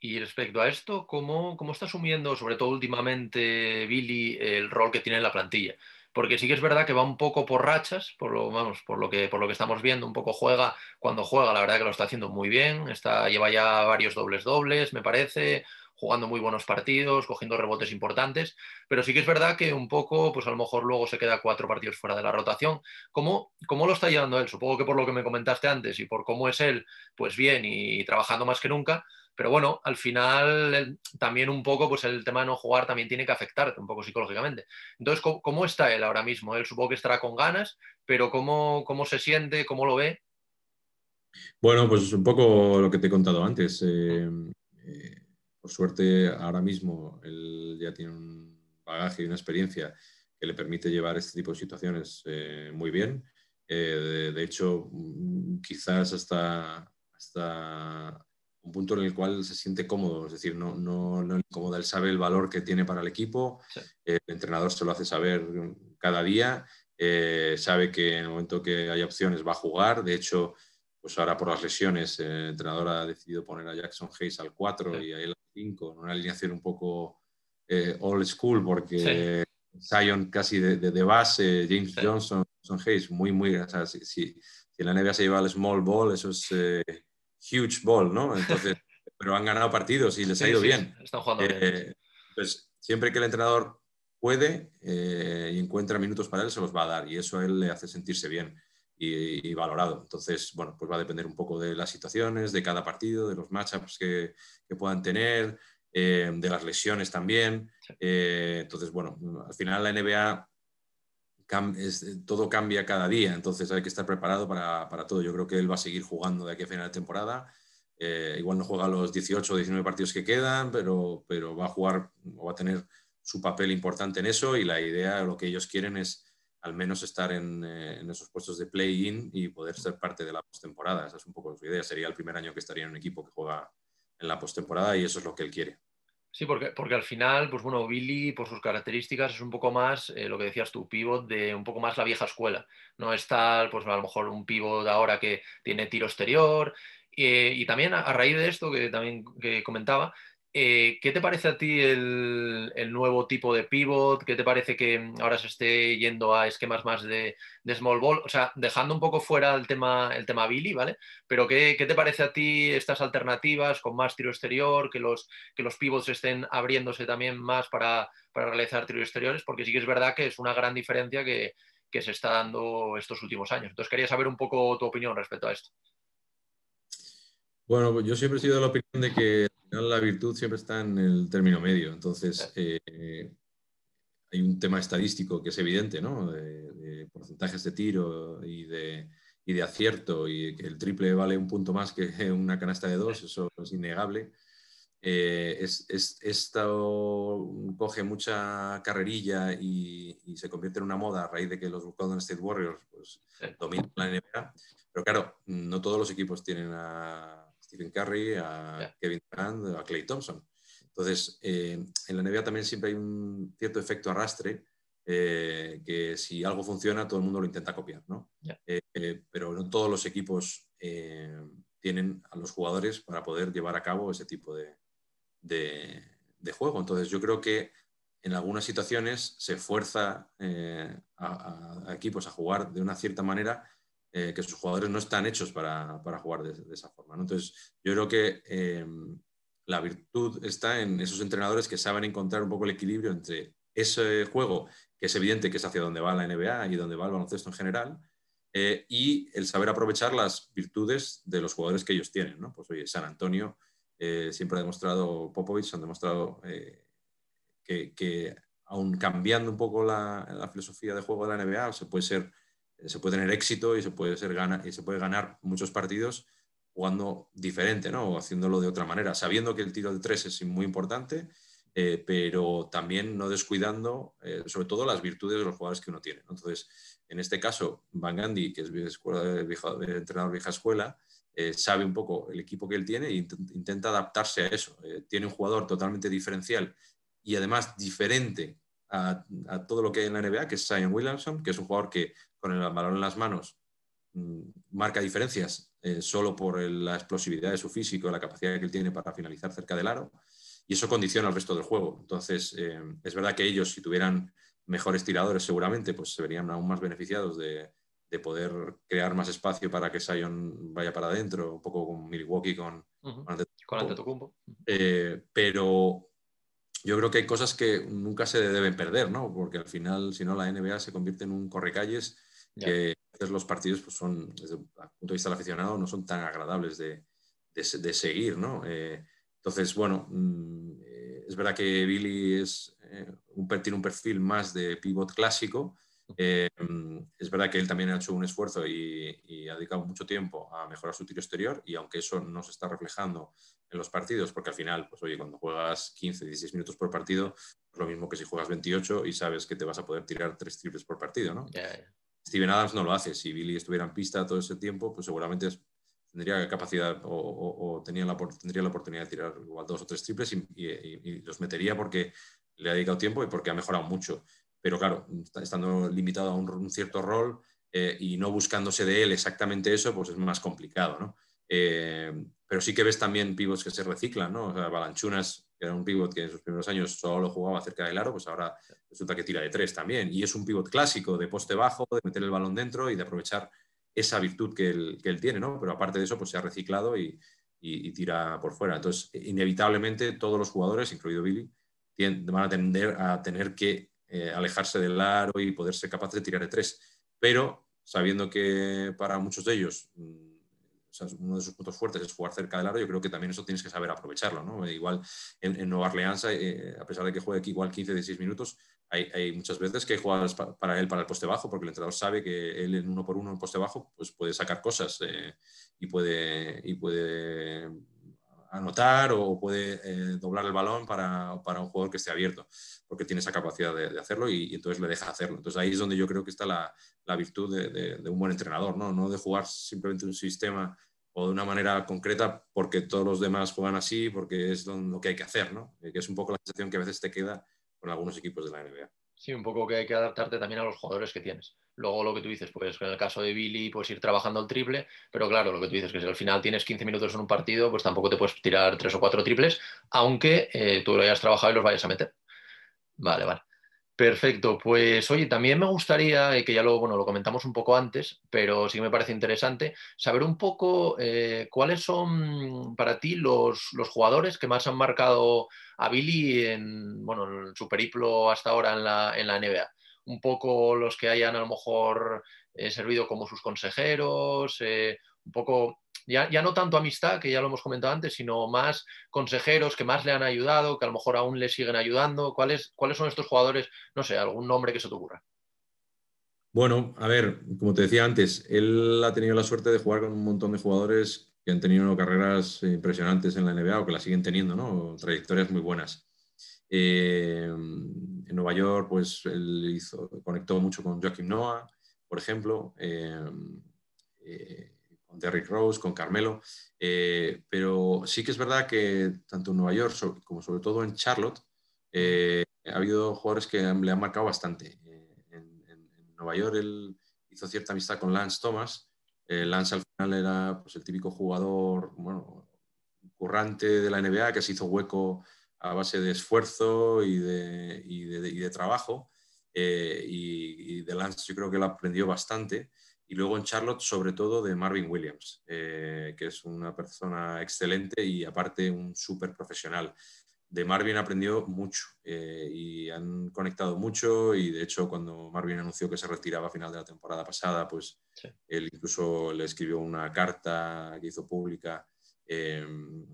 Y respecto a esto, ¿cómo, ¿cómo está asumiendo, sobre todo últimamente, Billy, el rol que tiene en la plantilla? Porque sí que es verdad que va un poco por rachas, por lo, vamos, por lo, que, por lo que estamos viendo, un poco juega, cuando juega, la verdad que lo está haciendo muy bien, está, lleva ya varios dobles dobles, me parece, jugando muy buenos partidos, cogiendo rebotes importantes, pero sí que es verdad que un poco, pues a lo mejor luego se queda cuatro partidos fuera de la rotación. ¿Cómo, cómo lo está llevando él? Supongo que por lo que me comentaste antes y por cómo es él, pues bien y trabajando más que nunca, pero bueno, al final el- también un poco, pues el tema de no jugar también tiene que afectarte un poco psicológicamente. Entonces, ¿cómo, cómo está él ahora mismo? Él supongo que estará con ganas, pero ¿cómo, cómo se siente? ¿Cómo lo ve?
Bueno, pues un poco lo que te he contado antes. eh, eh, por suerte, ahora mismo él ya tiene un bagaje y una experiencia que le permite llevar este tipo de situaciones eh, muy bien. De, de hecho, mm, quizás hasta, hasta un punto en el cual se siente cómodo, es decir, no, no, no le incomoda, él sabe el valor que tiene para el equipo,
Sí.
el entrenador se lo hace saber cada día, eh, sabe que en el momento que haya opciones va a jugar, de hecho, pues ahora por las lesiones, eh, el entrenador ha decidido poner a Jackson Hayes al 4
Sí.
y a él al 5, en una alineación un poco eh, old school, porque Zion casi de, de- de base, James
Sí.
Johnson, Jackson Hayes, muy, muy, o sea, si, si, si la NBA se lleva al small ball, eso es eh, huge ball, ¿no? Entonces, pero han ganado partidos y les ha ido
sí,
bien.
Están jugando bien.
Eh, pues siempre que el entrenador puede eh, y encuentra minutos para él, se los va a dar y eso a él le hace sentirse bien y, y valorado. Entonces, bueno, pues va a depender un poco de las situaciones, de cada partido, de los matchups que, que puedan tener, eh, de las lesiones también. Entonces, bueno, al final la NBA es- todo cambia cada día, entonces hay que estar preparado para, para todo. Yo creo que él va a seguir jugando de aquí a final de temporada. Eh, igual no juega los 18 o 19 partidos que quedan, pero, pero va a jugar o va a tener su papel importante en eso y la idea, lo que ellos quieren es al menos estar en, eh, en esos puestos de play-in y poder ser parte de la postemporada. Esa es un poco su idea. Sería el primer año que estaría en un equipo que juega en la postemporada y eso es lo que él quiere.
Sí, porque, porque al final, pues bueno, Billy, por sus características, es un poco más, eh, lo que decías tú, pivot de un poco más la vieja escuela. No es tal, pues a lo mejor un pivot ahora que tiene tiro exterior. Eh, y también a, a raíz de esto que también que comentaba, eh, ¿qué te parece a ti el, nuevo tipo de pivot? ¿Qué te parece que ahora se esté yendo a esquemas más de, small ball? O sea, dejando un poco fuera el tema, el tema Billy, ¿vale? Pero ¿qué, ¿qué te parece a ti estas alternativas con más tiro exterior, que los, que los pivots estén abriéndose también más para, para realizar tiros exteriores? Porque sí que es verdad que es una gran diferencia que, que se está dando estos últimos años. Entonces quería saber un poco tu opinión respecto a esto.
Bueno, pues yo siempre he sido de la opinión de que la virtud siempre está en el término medio. Entonces, eh, hay un tema estadístico que es evidente, ¿no? De, de porcentajes de tiro y de, y de acierto y que el triple vale un punto más que una canasta de dos, eso es innegable. Eh, es, es, esto coge mucha carrerilla y, y, se convierte en una moda a raíz de que los Golden State Warriors pues, dominan la NBA. Pero claro, no todos los equipos tienen a Stephen Curry, a
Yeah.
Kevin Durant, a Clay Thompson. Entonces, eh, en la NBA también siempre hay un cierto efecto arrastre, eh, que si algo funciona, todo el mundo lo intenta copiar, ¿no?
Yeah.
Eh, pero no todos los equipos tienen a los jugadores para poder llevar a cabo ese tipo de, de, de juego. Entonces, yo creo que en algunas situaciones se fuerza a, a, equipos a jugar de una cierta manera eh, que sus jugadores no están hechos para, para jugar de, esa forma. ¿no? Entonces, yo creo que eh, la virtud está en esos entrenadores que saben encontrar un poco el equilibrio entre ese juego, que es evidente que es hacia donde va la NBA y donde va el baloncesto en general, eh, y el saber aprovechar las virtudes de los jugadores que ellos tienen. ¿no? Pues oye, San Antonio siempre ha demostrado, Popovich han demostrado que, que aun cambiando un poco la, filosofía de juego de la NBA, se puede, ser, se puede tener éxito y se puede, ser y se puede ganar muchos partidos jugando diferente, ¿no? O haciéndolo de otra manera, sabiendo que el tiro de tres es muy importante, eh, pero también no descuidando, eh, sobre todo, las virtudes de los jugadores que uno tiene. Entonces, en este caso, Van Gandhi, que es escuela vieja, entrenador vieja escuela, eh, sabe un poco el equipo que él tiene e intenta adaptarse a eso. tiene un jugador totalmente diferencial y además diferente a, a, todo lo que hay en la NBA, que es Zion Williamson, que es un jugador que con el balón en las manos mmm, marca diferencias solo por el, la explosividad de su físico, la capacidad que él tiene para finalizar cerca del aro y eso condiciona el resto del juego. Entonces, eh, es verdad que ellos, si tuvieran mejores tiradores, seguramente, pues se verían aún más beneficiados de, de poder crear más espacio para que Sion vaya para adentro, un poco con Milwaukee, con,
uh -huh. con Antetokounmpo. Antetokounmpo.
Eh, pero yo creo que hay cosas que nunca se deben perder, ¿no? Porque al final, si no, la NBA se convierte en un correcalles yeah. que los partidos pues son, desde el punto de vista del aficionado, no son tan agradables de, de, de seguir, ¿no? Eh, entonces, bueno, mm, eh, es verdad que Billy es, eh, un, tiene un perfil más de pivot clásico. Eh, es verdad que él también ha hecho un esfuerzo y, y, ha dedicado mucho tiempo a mejorar su tiro exterior y aunque eso no se está reflejando en los partidos, porque al final, pues oye, cuando juegas 15, 16 minutos por partido, es lo mismo que si juegas 28 y sabes que te vas a poder tirar tres triples por partido, ¿no?
Yeah, yeah.
Steven Adams no lo hace. Si Billy estuviera en pista todo ese tiempo, pues seguramente tendría capacidad o, o, o tenía la, tendría la oportunidad de tirar igual dos o tres triples y, y, y, los metería porque le ha dedicado tiempo y porque ha mejorado mucho. Pero claro, estando limitado a un, un cierto rol eh, y no buscándose de él exactamente eso, pues es más complicado, ¿no? Eh, pero sí que ves también pivots que se reciclan, ¿no? O Balanchunas, que era un pivot que en sus primeros años solo jugaba cerca del aro, pues ahora resulta que tira de tres también. Y es un pivot clásico de poste bajo, de meter el balón dentro y de aprovechar esa virtud que él, que él, tiene, ¿no? Pero aparte de eso, pues se ha reciclado y, y, y, tira por fuera. Entonces, inevitablemente todos los jugadores, incluido Billy, tienen, van a tender a tener que eh, alejarse del aro y poder ser capaces de tirar de tres. Pero sabiendo que para muchos de ellos mm, uno de sus puntos fuertes es jugar cerca del aro, yo creo que también eso tienes que saber aprovecharlo, ¿no? Igual en, en Nueva Orleans, eh, a pesar de que juegue aquí igual 15, 16 minutos, hay, hay, muchas veces que hay jugadas para él para el poste bajo, porque el entrenador sabe que él en uno por uno en poste bajo pues puede sacar cosas eh, y, puede, y puede anotar o puede eh, doblar el balón para, para, un jugador que esté abierto, porque tiene esa capacidad de, de hacerlo y, entonces le deja hacerlo. Entonces ahí es donde yo creo que está la, la virtud de, de, un buen entrenador, ¿no? no de jugar simplemente un sistema o de una manera concreta porque todos los demás juegan así, porque es lo que hay que hacer, ¿no? que es un poco la sensación que a veces te queda con algunos equipos de la NBA.
Sí, un poco que hay que adaptarte también a los jugadores que tienes. Luego lo que tú dices, pues en el caso de Billy, pues ir trabajando el triple, pero claro, lo que tú dices, que si al final tienes 15 minutos en un partido, pues tampoco te puedes tirar tres o cuatro triples, aunque eh, tú lo hayas trabajado y los vayas a meter. Vale, vale. Perfecto, pues oye, también me gustaría, y que ya lo, bueno, lo comentamos un poco antes, pero sí me parece interesante, saber un poco eh, cuáles son para ti los, los, jugadores que más han marcado a Billy en, bueno, en su periplo hasta ahora en la, en la NBA. Un poco los que hayan a lo mejor eh, servido como sus consejeros, eh, un poco ya, ya, no tanto amistad, que ya lo hemos comentado antes, sino más consejeros que más le han ayudado, que a lo mejor aún le siguen ayudando. ¿Cuáles, son estos jugadores? No sé, algún nombre que se te ocurra.
Bueno, a ver, como te decía antes, él ha tenido la suerte de jugar con un montón de jugadores que han tenido carreras impresionantes en la NBA o que la siguen teniendo, ¿no? Trayectorias muy buenas. Eh, en Nueva York, pues él hizo, conectó mucho con Joaquim Noah, por ejemplo. Eh, eh, con Derrick Rose, con Carmelo, eh, pero sí que es verdad que tanto en Nueva York como sobre todo en Charlotte eh, ha habido jugadores que le han marcado bastante. Eh, en, Nueva York él hizo cierta amistad con Lance Thomas. Lance al final era pues, el típico jugador bueno, currante de la NBA que se hizo hueco a base de esfuerzo y de, y de, y de trabajo. Y, y, de Lance yo creo que lo aprendió bastante y luego en Charlotte sobre todo de Marvin Williams, eh, que es una persona excelente y aparte un súper profesional. De Marvin aprendió mucho eh, y han conectado mucho y de hecho cuando Marvin anunció que se retiraba a final de la temporada pasada, pues sí. él incluso le escribió una carta que hizo pública eh,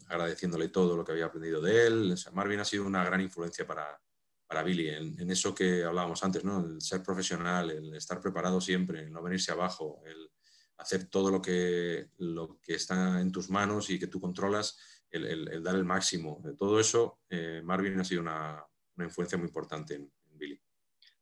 agradeciéndole todo lo que había aprendido de él. O sea, Marvin ha sido una gran influencia para, para Billy, en, eso que hablábamos antes, ¿no? El ser profesional, el estar preparado siempre, el no venirse abajo, el hacer todo lo que, lo que está en tus manos y que tú controlas, el, dar el máximo. De todo eso, eh, Marvin ha sido una, una influencia muy importante en, Billy.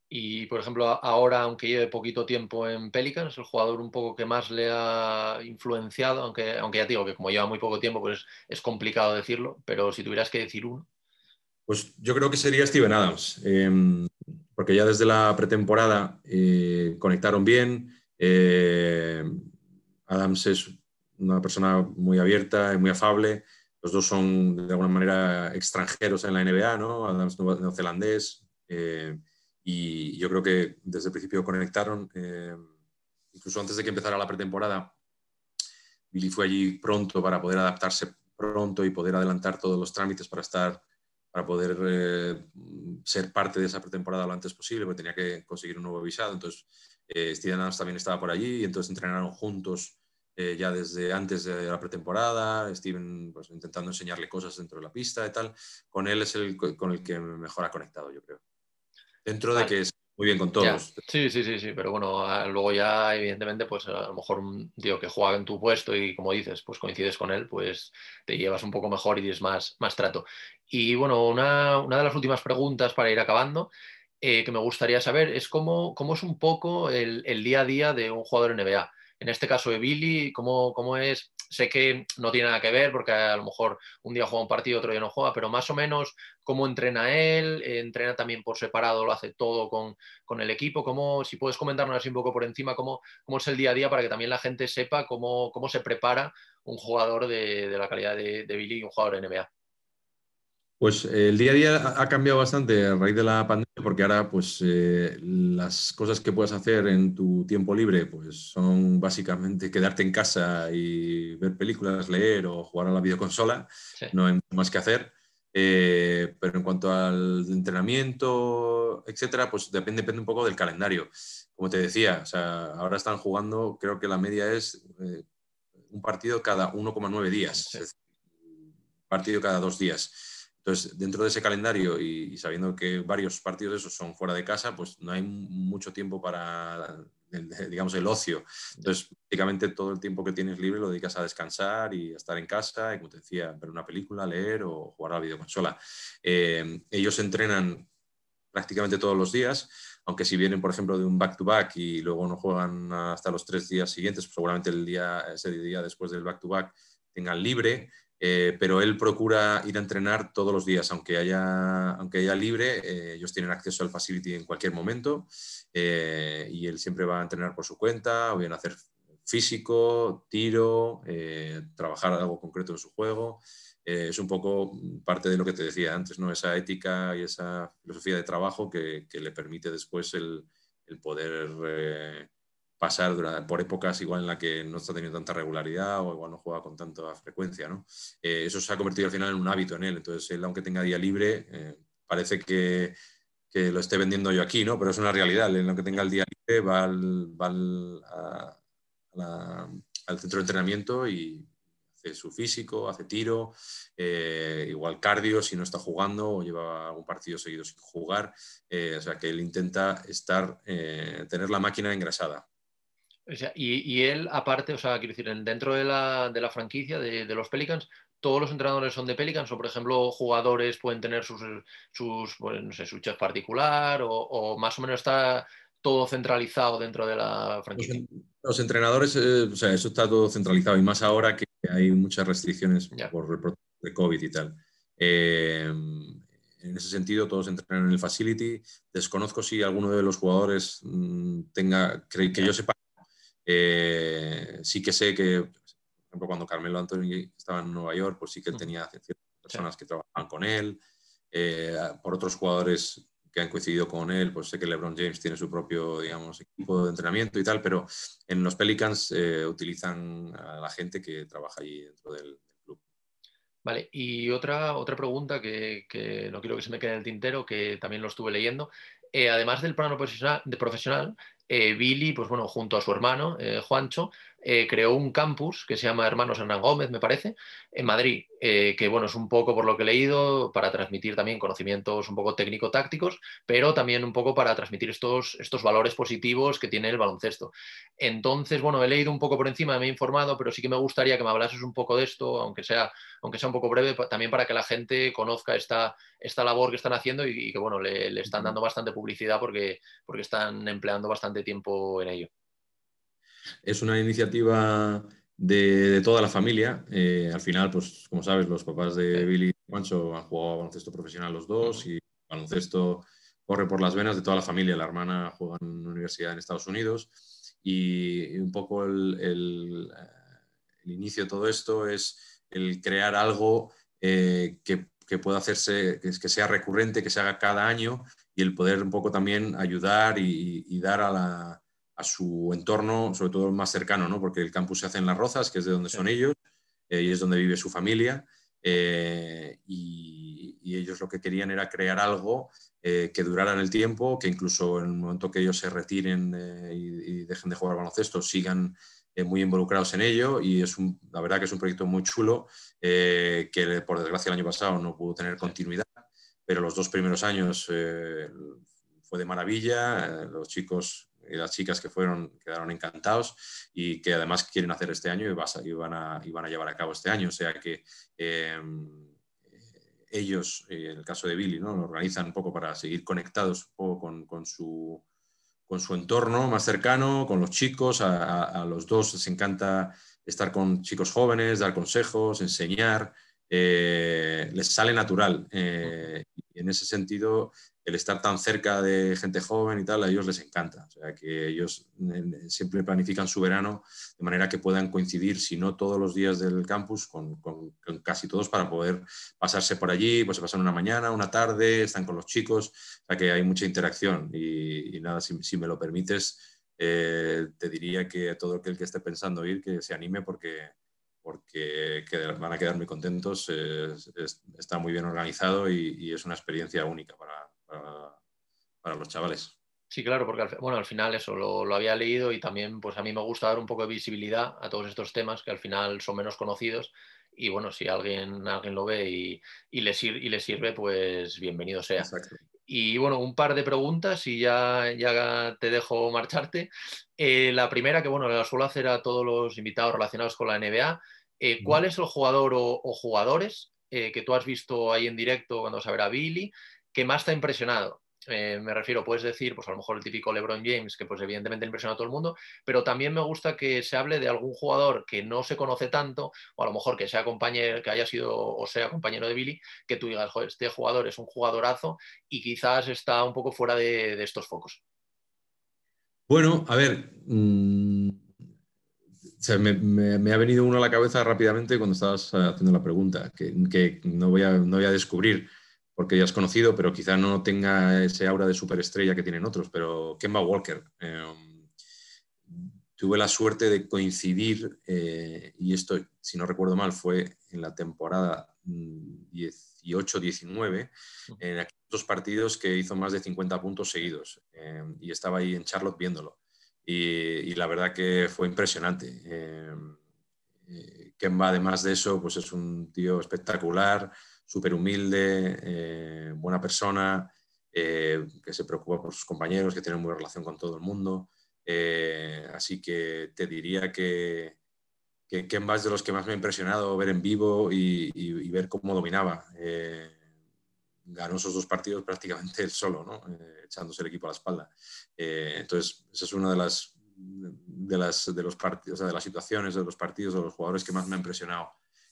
Y, por ejemplo, ahora, aunque lleve poquito tiempo en Pelicans, el jugador un poco que más le ha influenciado, aunque, aunque ya te digo que como lleva muy poco tiempo, pues es complicado decirlo, pero si tuvieras que decir uno.
Pues yo creo que sería Steven Adams, eh, porque ya desde la pretemporada eh, conectaron bien. eh, Adams es una persona muy abierta y muy afable. Los dos son de alguna manera extranjeros en la NBA, ¿no? Adams neozelandés. eh, y yo creo que desde el principio conectaron. eh, incluso antes de que empezara la pretemporada, Billy fue allí pronto para poder adaptarse pronto y poder adelantar todos los trámites para estar para poder eh, ser parte de esa pretemporada lo antes posible, porque tenía que conseguir un nuevo visado. Entonces, eh, Steven Adams también estaba por allí y entonces entrenaron juntos eh, ya desde antes de la pretemporada. Steven pues, intentando enseñarle cosas dentro de la pista y tal. Con él es el co- con el que mejor ha conectado, yo creo. Dentro de que es muy bien con
Ya.
todos.
Sí, sí, sí, sí, pero bueno, a- luego ya, evidentemente, pues a lo mejor un tío que juega en tu puesto y como dices, pues coincides con él, pues te llevas un poco mejor y tienes más, más trato. Y bueno, una, una de las últimas preguntas para ir acabando, eh, que me gustaría saber es cómo, cómo es un poco el, el día a día de un jugador NBA. En este caso de Billy, ¿cómo, cómo es? Sé que no tiene nada que ver porque a lo mejor un día juega un partido, otro día no juega, pero más o menos cómo entrena él, entrena también por separado, lo hace todo con, con el equipo, cómo, si puedes comentarnos así un poco por encima, cómo, cómo es el día a día para que también la gente sepa cómo, cómo se prepara un jugador de, de la calidad de, de Billy y un jugador NBA.
Pues eh, el día a día ha- cambiado bastante a raíz de la pandemia, porque ahora pues eh, las cosas que puedes hacer en tu tiempo libre pues son básicamente quedarte en casa y ver películas, leer o jugar a la videoconsola.
Sí.
No hay mucho más que hacer. Eh, pero en cuanto al entrenamiento, etcétera, pues depende, depende un poco del calendario. Como te decía, o sea, ahora están jugando, creo que la media es un partido cada 1,9 días,
Sí.
es decir, un partido cada dos días. Entonces, dentro de ese calendario y, y sabiendo que varios partidos de esos son fuera de casa, pues no hay mucho tiempo para, el- digamos, el ocio. Entonces, prácticamente todo el tiempo que tienes libre lo dedicas a descansar y a estar en casa, y como te decía, ver una película, leer o jugar a la videoconsola. Eh, ellos entrenan prácticamente todos los días, aunque si vienen, por ejemplo, de un back-to-back y luego no juegan hasta los tres días siguientes, pues seguramente el día, ese día después del back-to-back tengan libre, eh, pero él procura ir a entrenar todos los días, aunque haya, aunque haya libre, eh, ellos tienen acceso al facility en cualquier momento eh, y él siempre va a entrenar por su cuenta, o bien hacer físico, tiro, eh, trabajar algo concreto en su juego. Eh, es un poco parte de lo que te decía antes, ¿no? esa ética y esa filosofía de trabajo que, le permite después el, el poder eh, pasar durante, por épocas igual en la que no está teniendo tanta regularidad o igual no juega con tanta frecuencia. ¿no? Eh, eso se ha convertido al final en un hábito en él. Entonces, él, aunque tenga día libre, eh, parece que, que, lo esté vendiendo yo aquí, ¿no? pero es una realidad. Él, aunque tenga el día libre, va al, va al, centro de entrenamiento y hace su físico, hace tiro, eh, igual cardio si no está jugando o lleva algún partido seguido sin jugar. O sea que él intenta estar, tener la máquina engrasada.
O sea, y, y, él, aparte, o sea, quiero decir, dentro de la, de la franquicia de, de, los Pelicans, todos los entrenadores son de Pelicans, o por ejemplo, jugadores pueden tener sus, sus pues, no sé, su chef particular, o, o, más o menos está todo centralizado dentro de la franquicia.
Los, los entrenadores, eh, o sea, eso está todo centralizado, y más ahora que hay muchas restricciones
Ya.
por el protocolo de COVID y tal. Eh, en ese sentido, todos entrenan en el facility. Desconozco si alguno de los jugadores mmm, tenga, que, que yo sepa, eh, sí que sé que, por ejemplo, cuando Carmelo Anthony estaba en Nueva York, pues sí que tenía ciertas personas sí. que trabajaban con él. Eh, por otros jugadores que han coincidido con él, pues sé que LeBron James tiene su propio, digamos, equipo de entrenamiento y tal, pero en los Pelicans eh, utilizan a la gente que trabaja allí dentro del, del club.
Vale, y otra, otra pregunta que, que, no quiero que se me quede en el tintero, que también lo estuve leyendo. Eh, además del plano profesional, eh, Billy, pues bueno, junto a su hermano, eh, Juancho, eh, creó un campus que se llama Hermanos Hernán Gómez, me parece, en Madrid, eh, que bueno, es un poco por lo que he leído, para transmitir también conocimientos un poco técnico-tácticos, pero también un poco para transmitir estos, estos valores positivos que tiene el baloncesto. Entonces, bueno, he leído un poco por encima, me he informado, pero sí que me gustaría que me hablases un poco de esto, aunque sea, aunque sea un poco breve, también para que la gente conozca esta, esta labor que están haciendo y, que bueno, le, le, están dando bastante publicidad porque, porque están empleando bastante tiempo en ello.
Es una iniciativa de, de toda la familia. Eh, al final, pues como sabes, los papás de Billy y Juancho han jugado baloncesto profesional los dos y baloncesto corre por las venas de toda la familia. La hermana juega en una universidad en Estados Unidos y un poco el, el, el inicio de todo esto es el crear algo eh, que, que, pueda hacerse, que, que, sea recurrente, que se haga cada año y el poder un poco también ayudar y, y dar a la, a su entorno, sobre todo más cercano, ¿no? porque el campus se hace en Las Rozas, que es de donde son ellos, eh, y es donde vive su familia, eh, y, y, ellos lo que querían era crear algo eh, que durara en el tiempo, que incluso en el momento que ellos se retiren y, y, dejen de jugar baloncesto, sigan muy involucrados en ello, y es un, la verdad que es un proyecto muy chulo, que por desgracia el año pasado no pudo tener continuidad, pero los dos primeros años fue de maravilla, los chicos y las chicas que fueron quedaron encantados y que además quieren hacer este año y, van, a, llevar a cabo este año. O sea que eh, ellos, eh, en el caso de Billy, ¿no? lo organizan un poco para seguir conectados con, su, entorno más cercano, con los chicos. A, a, a, los dos les encanta estar con chicos jóvenes, dar consejos, enseñar. Eh, les sale natural. Eh, y en ese sentido, el estar tan cerca de gente joven y tal, a ellos les encanta. O sea, que ellos eh, siempre planifican su verano de manera que puedan coincidir, si no todos los días del campus, con, con, con casi todos para poder pasarse por allí, pues se pasan una mañana, una tarde, están con los chicos, o sea que hay mucha interacción. Y, y nada, si, si, me lo permites, eh, te diría que todo aquel que esté pensando ir, que se anime porque porque van a quedar muy contentos, es, es, está muy bien organizado y, y, es una experiencia única para, para, para, los chavales.
Sí, claro, porque al, bueno, al final eso lo, lo, había leído y también pues a mí me gusta dar un poco de visibilidad a todos estos temas que al final son menos conocidos y bueno, si alguien, alguien lo ve y, y, le, sir, y le sirve, pues bienvenido sea.
Exacto.
Y bueno, un par de preguntas y ya, ya te dejo marcharte. Eh, la primera, que bueno, la suelo hacer a todos los invitados relacionados con la NBA. Eh, ¿Cuál es el jugador o, o jugadores eh, que tú has visto ahí en directo cuando vas a ver a Billy que más te ha impresionado? Eh, me refiero, puedes decir, pues a lo mejor el típico LeBron James, que pues evidentemente impresiona a todo el mundo, pero también me gusta que se hable de algún jugador que no se conoce tanto, o a lo mejor que sea compañero, que haya sido o sea compañero de Billy, que tú digas, joder, este jugador es un jugadorazo y quizás está un poco fuera de, de estos focos.
Bueno, a ver, mmm, o sea, me, me, me, ha venido uno a la cabeza rápidamente cuando estabas eh, haciendo la pregunta, que, que no, voy a, no voy a descubrir porque ya has conocido, pero quizá no tenga ese aura de superestrella que tienen otros, pero Kemba Walker. Eh, tuve la suerte de coincidir, eh, y esto, si no recuerdo mal, fue en la temporada 18-19, en aquellos partidos que hizo más de 50 puntos seguidos, eh, y estaba ahí en Charlotte viéndolo. Y, la verdad que fue impresionante. Eh, Kemba, además de eso, pues es un tío espectacular, súper humilde, eh, buena persona, eh, que se preocupa por sus compañeros, que tiene buena relación con todo el mundo. Eh, así que te diría que, que, que más de los que más me ha impresionado ver en vivo y, ver cómo dominaba. Eh, ganó esos dos partidos prácticamente él solo, ¿no? echándose el equipo a la espalda. entonces, esa es una de las de las de los partidos, o sea, de las situaciones, de los partidos, de los jugadores que más me ha impresionado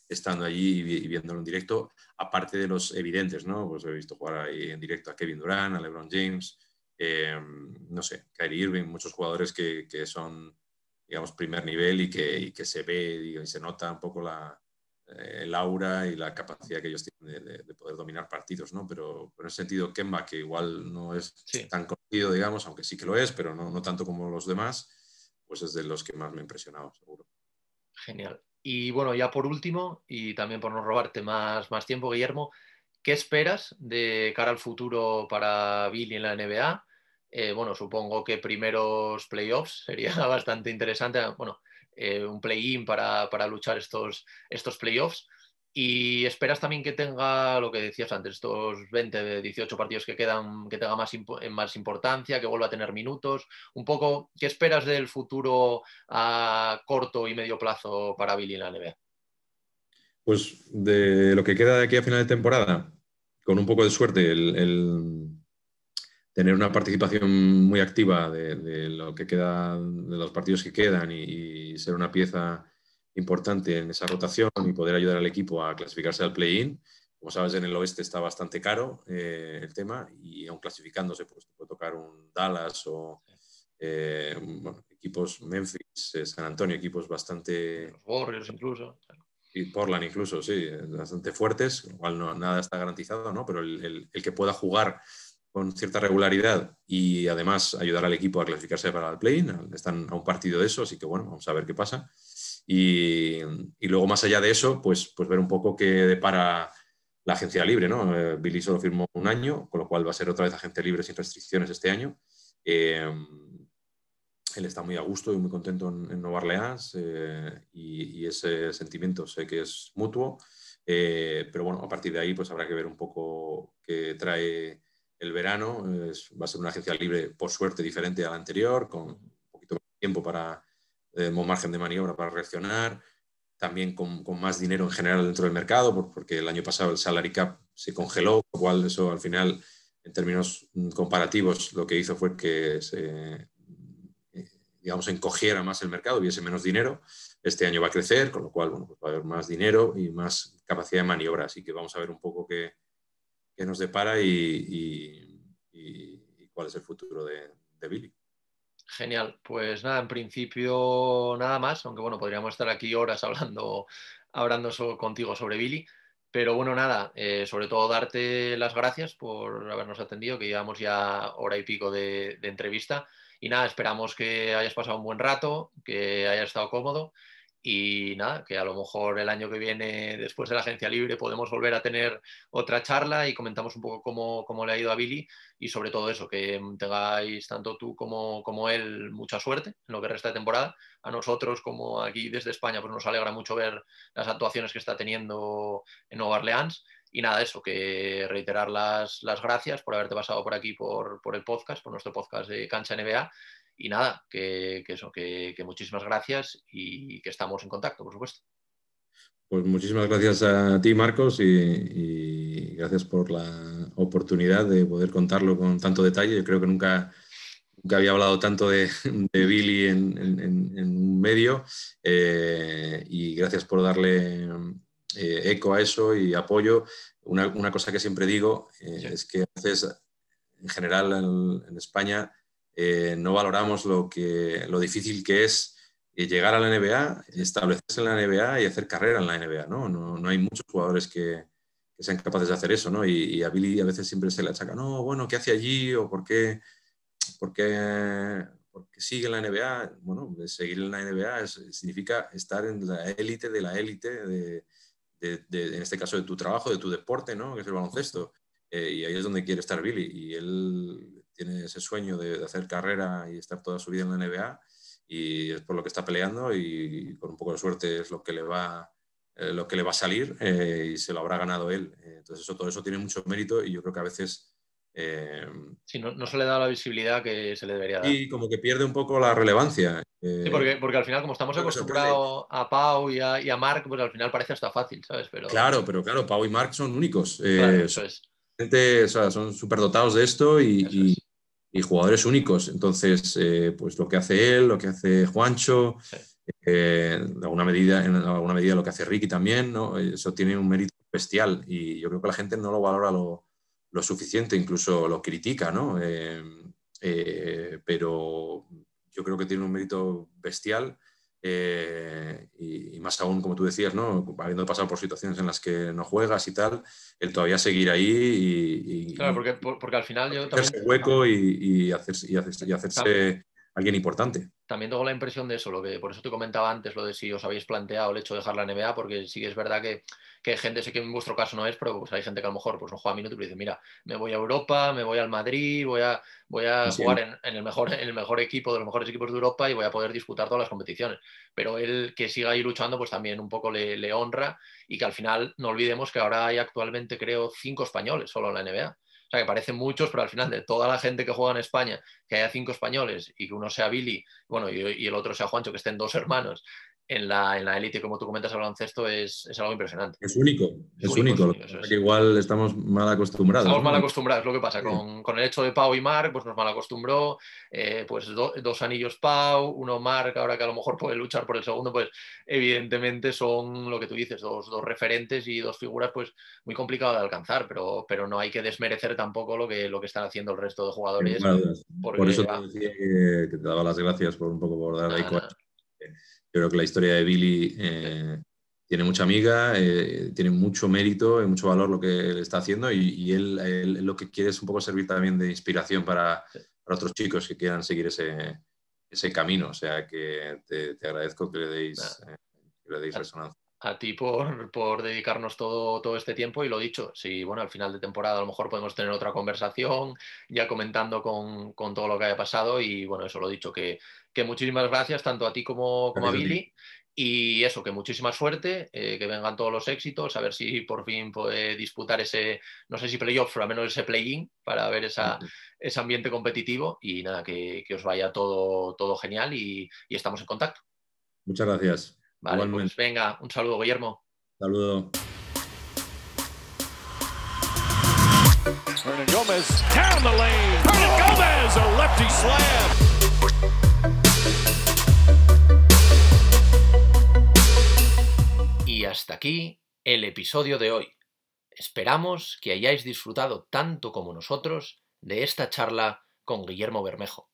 estando allí y, viéndolo en directo, aparte de los evidentes, ¿no? Pues he visto jugar ahí en directo a Kevin Durant, a LeBron James, eh, no sé, Kyrie Irving, muchos jugadores que, que son, digamos, primer nivel y que, y que se ve y, se nota un poco la, eh, el aura y la capacidad que ellos tienen de, de, de, poder dominar partidos, ¿no? Pero, pero en ese sentido, Kemba, que igual no es sí. tan conocido, digamos, aunque sí que lo es, pero no, no tanto como los demás, pues es de los que más me ha impresionado, seguro.
Genial. Y bueno, ya por último, y también por no robarte más, más tiempo, Guillermo, ¿qué esperas de cara al futuro para Billy en la NBA? Eh, bueno, supongo que primeros playoffs sería bastante interesante. Bueno, eh, un play-in para, para, luchar estos, estos playoffs. Y esperas también que tenga lo que decías antes, estos 20, 18 partidos que quedan, que tenga más, más importancia, que vuelva a tener minutos. Un poco, ¿qué esperas del futuro a corto y medio plazo para Billy en la NBA?
Pues de lo que queda de aquí a final de temporada, con un poco de suerte, el, tener una participación muy activa de, lo que queda, de los partidos que quedan y ser una pieza importante en esa rotación y poder ayudar al equipo a clasificarse al play-in. Como sabes, en el oeste está bastante caro eh, el tema y aún clasificándose, pues puede tocar un Dallas o eh, equipos Memphis, eh, San Antonio, equipos bastante...
Los Warriors incluso.
Y Portland incluso, sí, bastante fuertes, igual no, nada está garantizado, ¿no? Pero el, el que pueda jugar con cierta regularidad y además ayudar al equipo a clasificarse para el play-in, están a un partido de eso, así que bueno, vamos a ver qué pasa. Y, luego, más allá de eso, pues, pues ver un poco qué depara la agencia libre. ¿no? Eh, Billy solo firmó un año, con lo cual va a ser otra vez agencia libre sin restricciones este año. Eh, él está muy a gusto y muy contento en, Nueva Orleans eh, y, ese sentimiento sé que es mutuo. pero bueno, a partir de ahí pues habrá que ver un poco qué trae el verano. va a ser una agencia libre, por suerte, diferente a la anterior, con un poquito más de tiempo para eh, margen de maniobra para reaccionar, también con, más dinero en general dentro del mercado, porque el año pasado el salary cap se congeló, lo cual eso al final, en términos mm, comparativos, lo que hizo fue que se, eh, digamos, encogiera más el mercado, hubiese menos dinero. Este año va a crecer, con lo cual bueno, pues va a haber más dinero y más capacidad de maniobra. Así que vamos a ver un poco qué, qué nos depara y, cuál es el futuro de, de Billy.
Genial, pues nada, en principio nada más, aunque bueno, podríamos estar aquí horas hablando, hablando contigo sobre Billy, pero bueno, nada, eh, sobre todo darte las gracias por habernos atendido, que llevamos ya hora y pico de, de entrevista. Y nada, esperamos que hayas pasado un buen rato, que hayas estado cómodo y nada, que a lo mejor el año que viene, después de la agencia libre, podemos volver a tener otra charla y comentamos un poco cómo, le ha ido a Billy y sobre todo eso, que tengáis tanto tú como, como, él mucha suerte en lo que resta de temporada. A nosotros, como aquí desde España, pues nos alegra mucho ver las actuaciones que está teniendo en Nueva Orleans. Y nada, eso, que reiterar las, las gracias por haberte pasado por aquí, por, por el podcast, por nuestro podcast de Cancha NBA y nada, que, eso, que, muchísimas gracias y que estamos en contacto, por supuesto.
Pues muchísimas gracias a ti, Marcos, y, gracias por la oportunidad de poder contarlo con tanto detalle. Yo creo que nunca, nunca había hablado tanto de, Billy en, un medio eh, y gracias por darle eh, eco a eso y apoyo. Una, cosa que siempre digo eh, es que haces, en general en España, eh, no valoramos lo, que, lo difícil que es eh, llegar a la NBA, establecerse en la NBA y hacer carrera en la NBA. No, no, hay muchos jugadores que, sean capaces de hacer eso. ¿no? Y, a Billy a veces siempre se le achaca, no, bueno, ¿qué hace allí? ¿O por qué, por qué, sigue en la NBA? Bueno, seguir en la NBA significa estar en la élite de la élite, de, en este caso de tu trabajo, de tu deporte, ¿no? que es el baloncesto. Eh, y ahí es donde quiere estar Billy. Y él tiene ese sueño de, hacer carrera y estar toda su vida en la NBA y es por lo que está peleando y con un poco de suerte es lo que le va, eh, lo que le va a salir eh, y se lo habrá ganado él. Eh, entonces eso, todo eso tiene mucho mérito y yo creo que a veces...
sí, no, no, se le da la visibilidad que se le debería dar.
Y como que pierde un poco la relevancia.
sí, porque, porque al final como estamos acostumbrados a Pau y a, y a, Mark, pues al final parece hasta fácil, ¿sabes? Pero...
Claro, pero claro, Pau y Mark son únicos. Claro, eso es. O sea, son superdotados de esto y, y jugadores únicos. Entonces, eh, pues lo que hace él, lo que hace Juancho, eh, alguna medida, en alguna medida lo que hace Ricky también, ¿no? eso tiene un mérito bestial y yo creo que la gente no lo valora lo, suficiente, incluso lo critica, ¿no? Eh, pero yo creo que tiene un mérito bestial eh, y, más aún, como tú decías, ¿no? habiendo pasado por situaciones en las que no juegas y tal, el todavía seguir ahí y,
claro, porque, porque al final yo
también... Hacerse hueco y, y, hacerse, y, hacerse, alguien importante.
También tengo la impresión de eso, lo que por eso te comentaba antes, lo de si os habéis planteado el hecho de dejar la NBA, porque sí es verdad que, que hay gente, sé que en vuestro caso no es, pero pues hay gente que a lo mejor pues, no juega minutos y dice, mira, me voy a Europa, me voy al Madrid, voy a, voy a
Sí.
jugar en, en el mejor, en el mejor equipo de los mejores equipos de Europa y voy a poder disputar todas las competiciones. Pero él que siga ahí luchando, pues también un poco le, le honra y que al final no olvidemos que ahora hay actualmente, creo, cinco españoles solo en la NBA. O sea, que parecen muchos, pero al final de toda la gente que juega en España, que haya cinco españoles y que uno sea Billy, bueno, y, y el otro sea Juancho, que estén dos hermanos en la, en la élite, como tú comentas, al baloncesto, es, es algo impresionante.
Es único, es,
Es único, es
que igual estamos mal acostumbrados.
Estamos
¿no?
mal acostumbrados, lo que pasa
Sí.
con, con el hecho de Pau y Marc, pues nos mal acostumbró, eh, pues do- dos anillos Pau, uno Marc, ahora que a lo mejor puede luchar por el segundo, pues evidentemente son lo que tú dices, dos, dos referentes y dos figuras pues muy complicado de alcanzar, pero, pero no hay que desmerecer tampoco lo que, lo que están haciendo el resto de jugadores.
Por eso
ah,
te decía que, que te daba las gracias por un poco por dar ahí
nada.
Yo creo que la historia de Billy eh, tiene mucha amiga, eh, tiene mucho mérito y mucho valor lo que él está haciendo y, y él, él lo que quiere es un poco servir también de inspiración para, para otros chicos que quieran seguir ese, ese camino. O sea que te, te agradezco que le deis, eh, que le deis resonancia.
A ti por, por dedicarnos todo, todo este tiempo y lo dicho, si bueno, al final de temporada a lo mejor podemos tener otra conversación ya comentando con, con todo lo que haya pasado y bueno, eso lo dicho, que, que muchísimas gracias tanto a ti como, como a. Billy y eso, que muchísima suerte, eh, que vengan todos los éxitos, a ver si por fin puede disputar ese, no sé si playoff, pero al menos ese play-in para ver esa, ese ambiente competitivo y nada, que, que os vaya todo, todo genial y, y estamos en contacto.
Muchas gracias.
Vale,
Igualmente.
pues venga, un saludo Guillermo.
Saludo.
Hernan Gomez down the lane. Hernan Gomez, a lefty slam.
Y hasta aquí el episodio de hoy. Esperamos que hayáis disfrutado tanto como nosotros de esta charla con Guillermo Bermejo.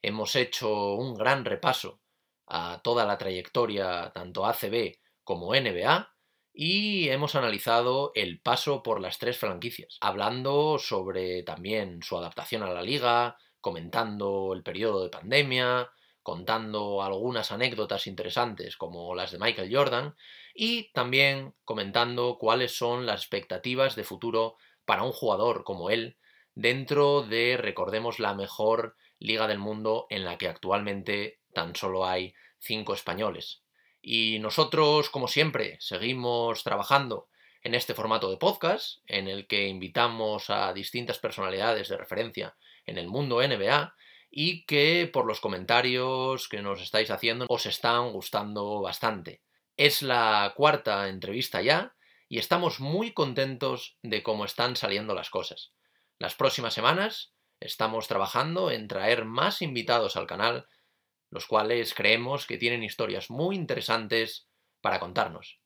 Hemos hecho un gran repaso a toda la trayectoria tanto ACB como NBA y hemos analizado el paso por las tres franquicias, hablando sobre también su adaptación a la liga, comentando el periodo de pandemia, contando algunas anécdotas interesantes como las de Michael Jordan y también comentando cuáles son las expectativas de futuro para un jugador como él dentro de, recordemos, la mejor liga del mundo en la que actualmente tan solo hay cinco españoles. Y nosotros, como siempre, seguimos trabajando en este formato de podcast, en el que invitamos a distintas personalidades de referencia en el mundo NBA y que por los comentarios que nos estáis haciendo os están gustando bastante. Es la cuarta entrevista ya y estamos muy contentos de cómo están saliendo las cosas. Las próximas semanas estamos trabajando en traer más invitados al canal, los cuales creemos que tienen historias muy interesantes para contarnos.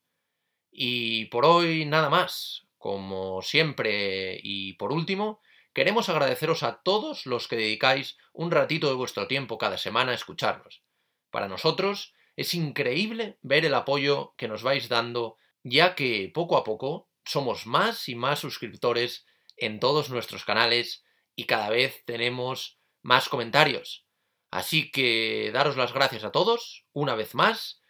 Y por hoy nada más. Como siempre y por último, queremos agradeceros a todos los que dedicáis un ratito de vuestro tiempo cada semana a escucharnos. Para nosotros es increíble ver el apoyo que nos vais dando, ya que poco a poco somos más y más suscriptores en todos nuestros canales y cada vez tenemos más comentarios. Así que daros las gracias a todos una vez más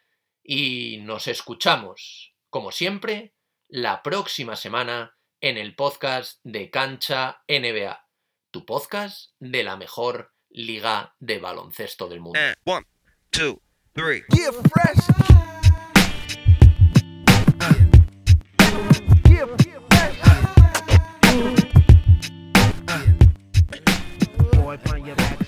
y nos escuchamos, como siempre, la próxima semana en el podcast de Cancha NBA, tu podcast de la mejor liga de baloncesto del mundo.
And one, two, three.
Get fresh. Get fresh. Boy, find your back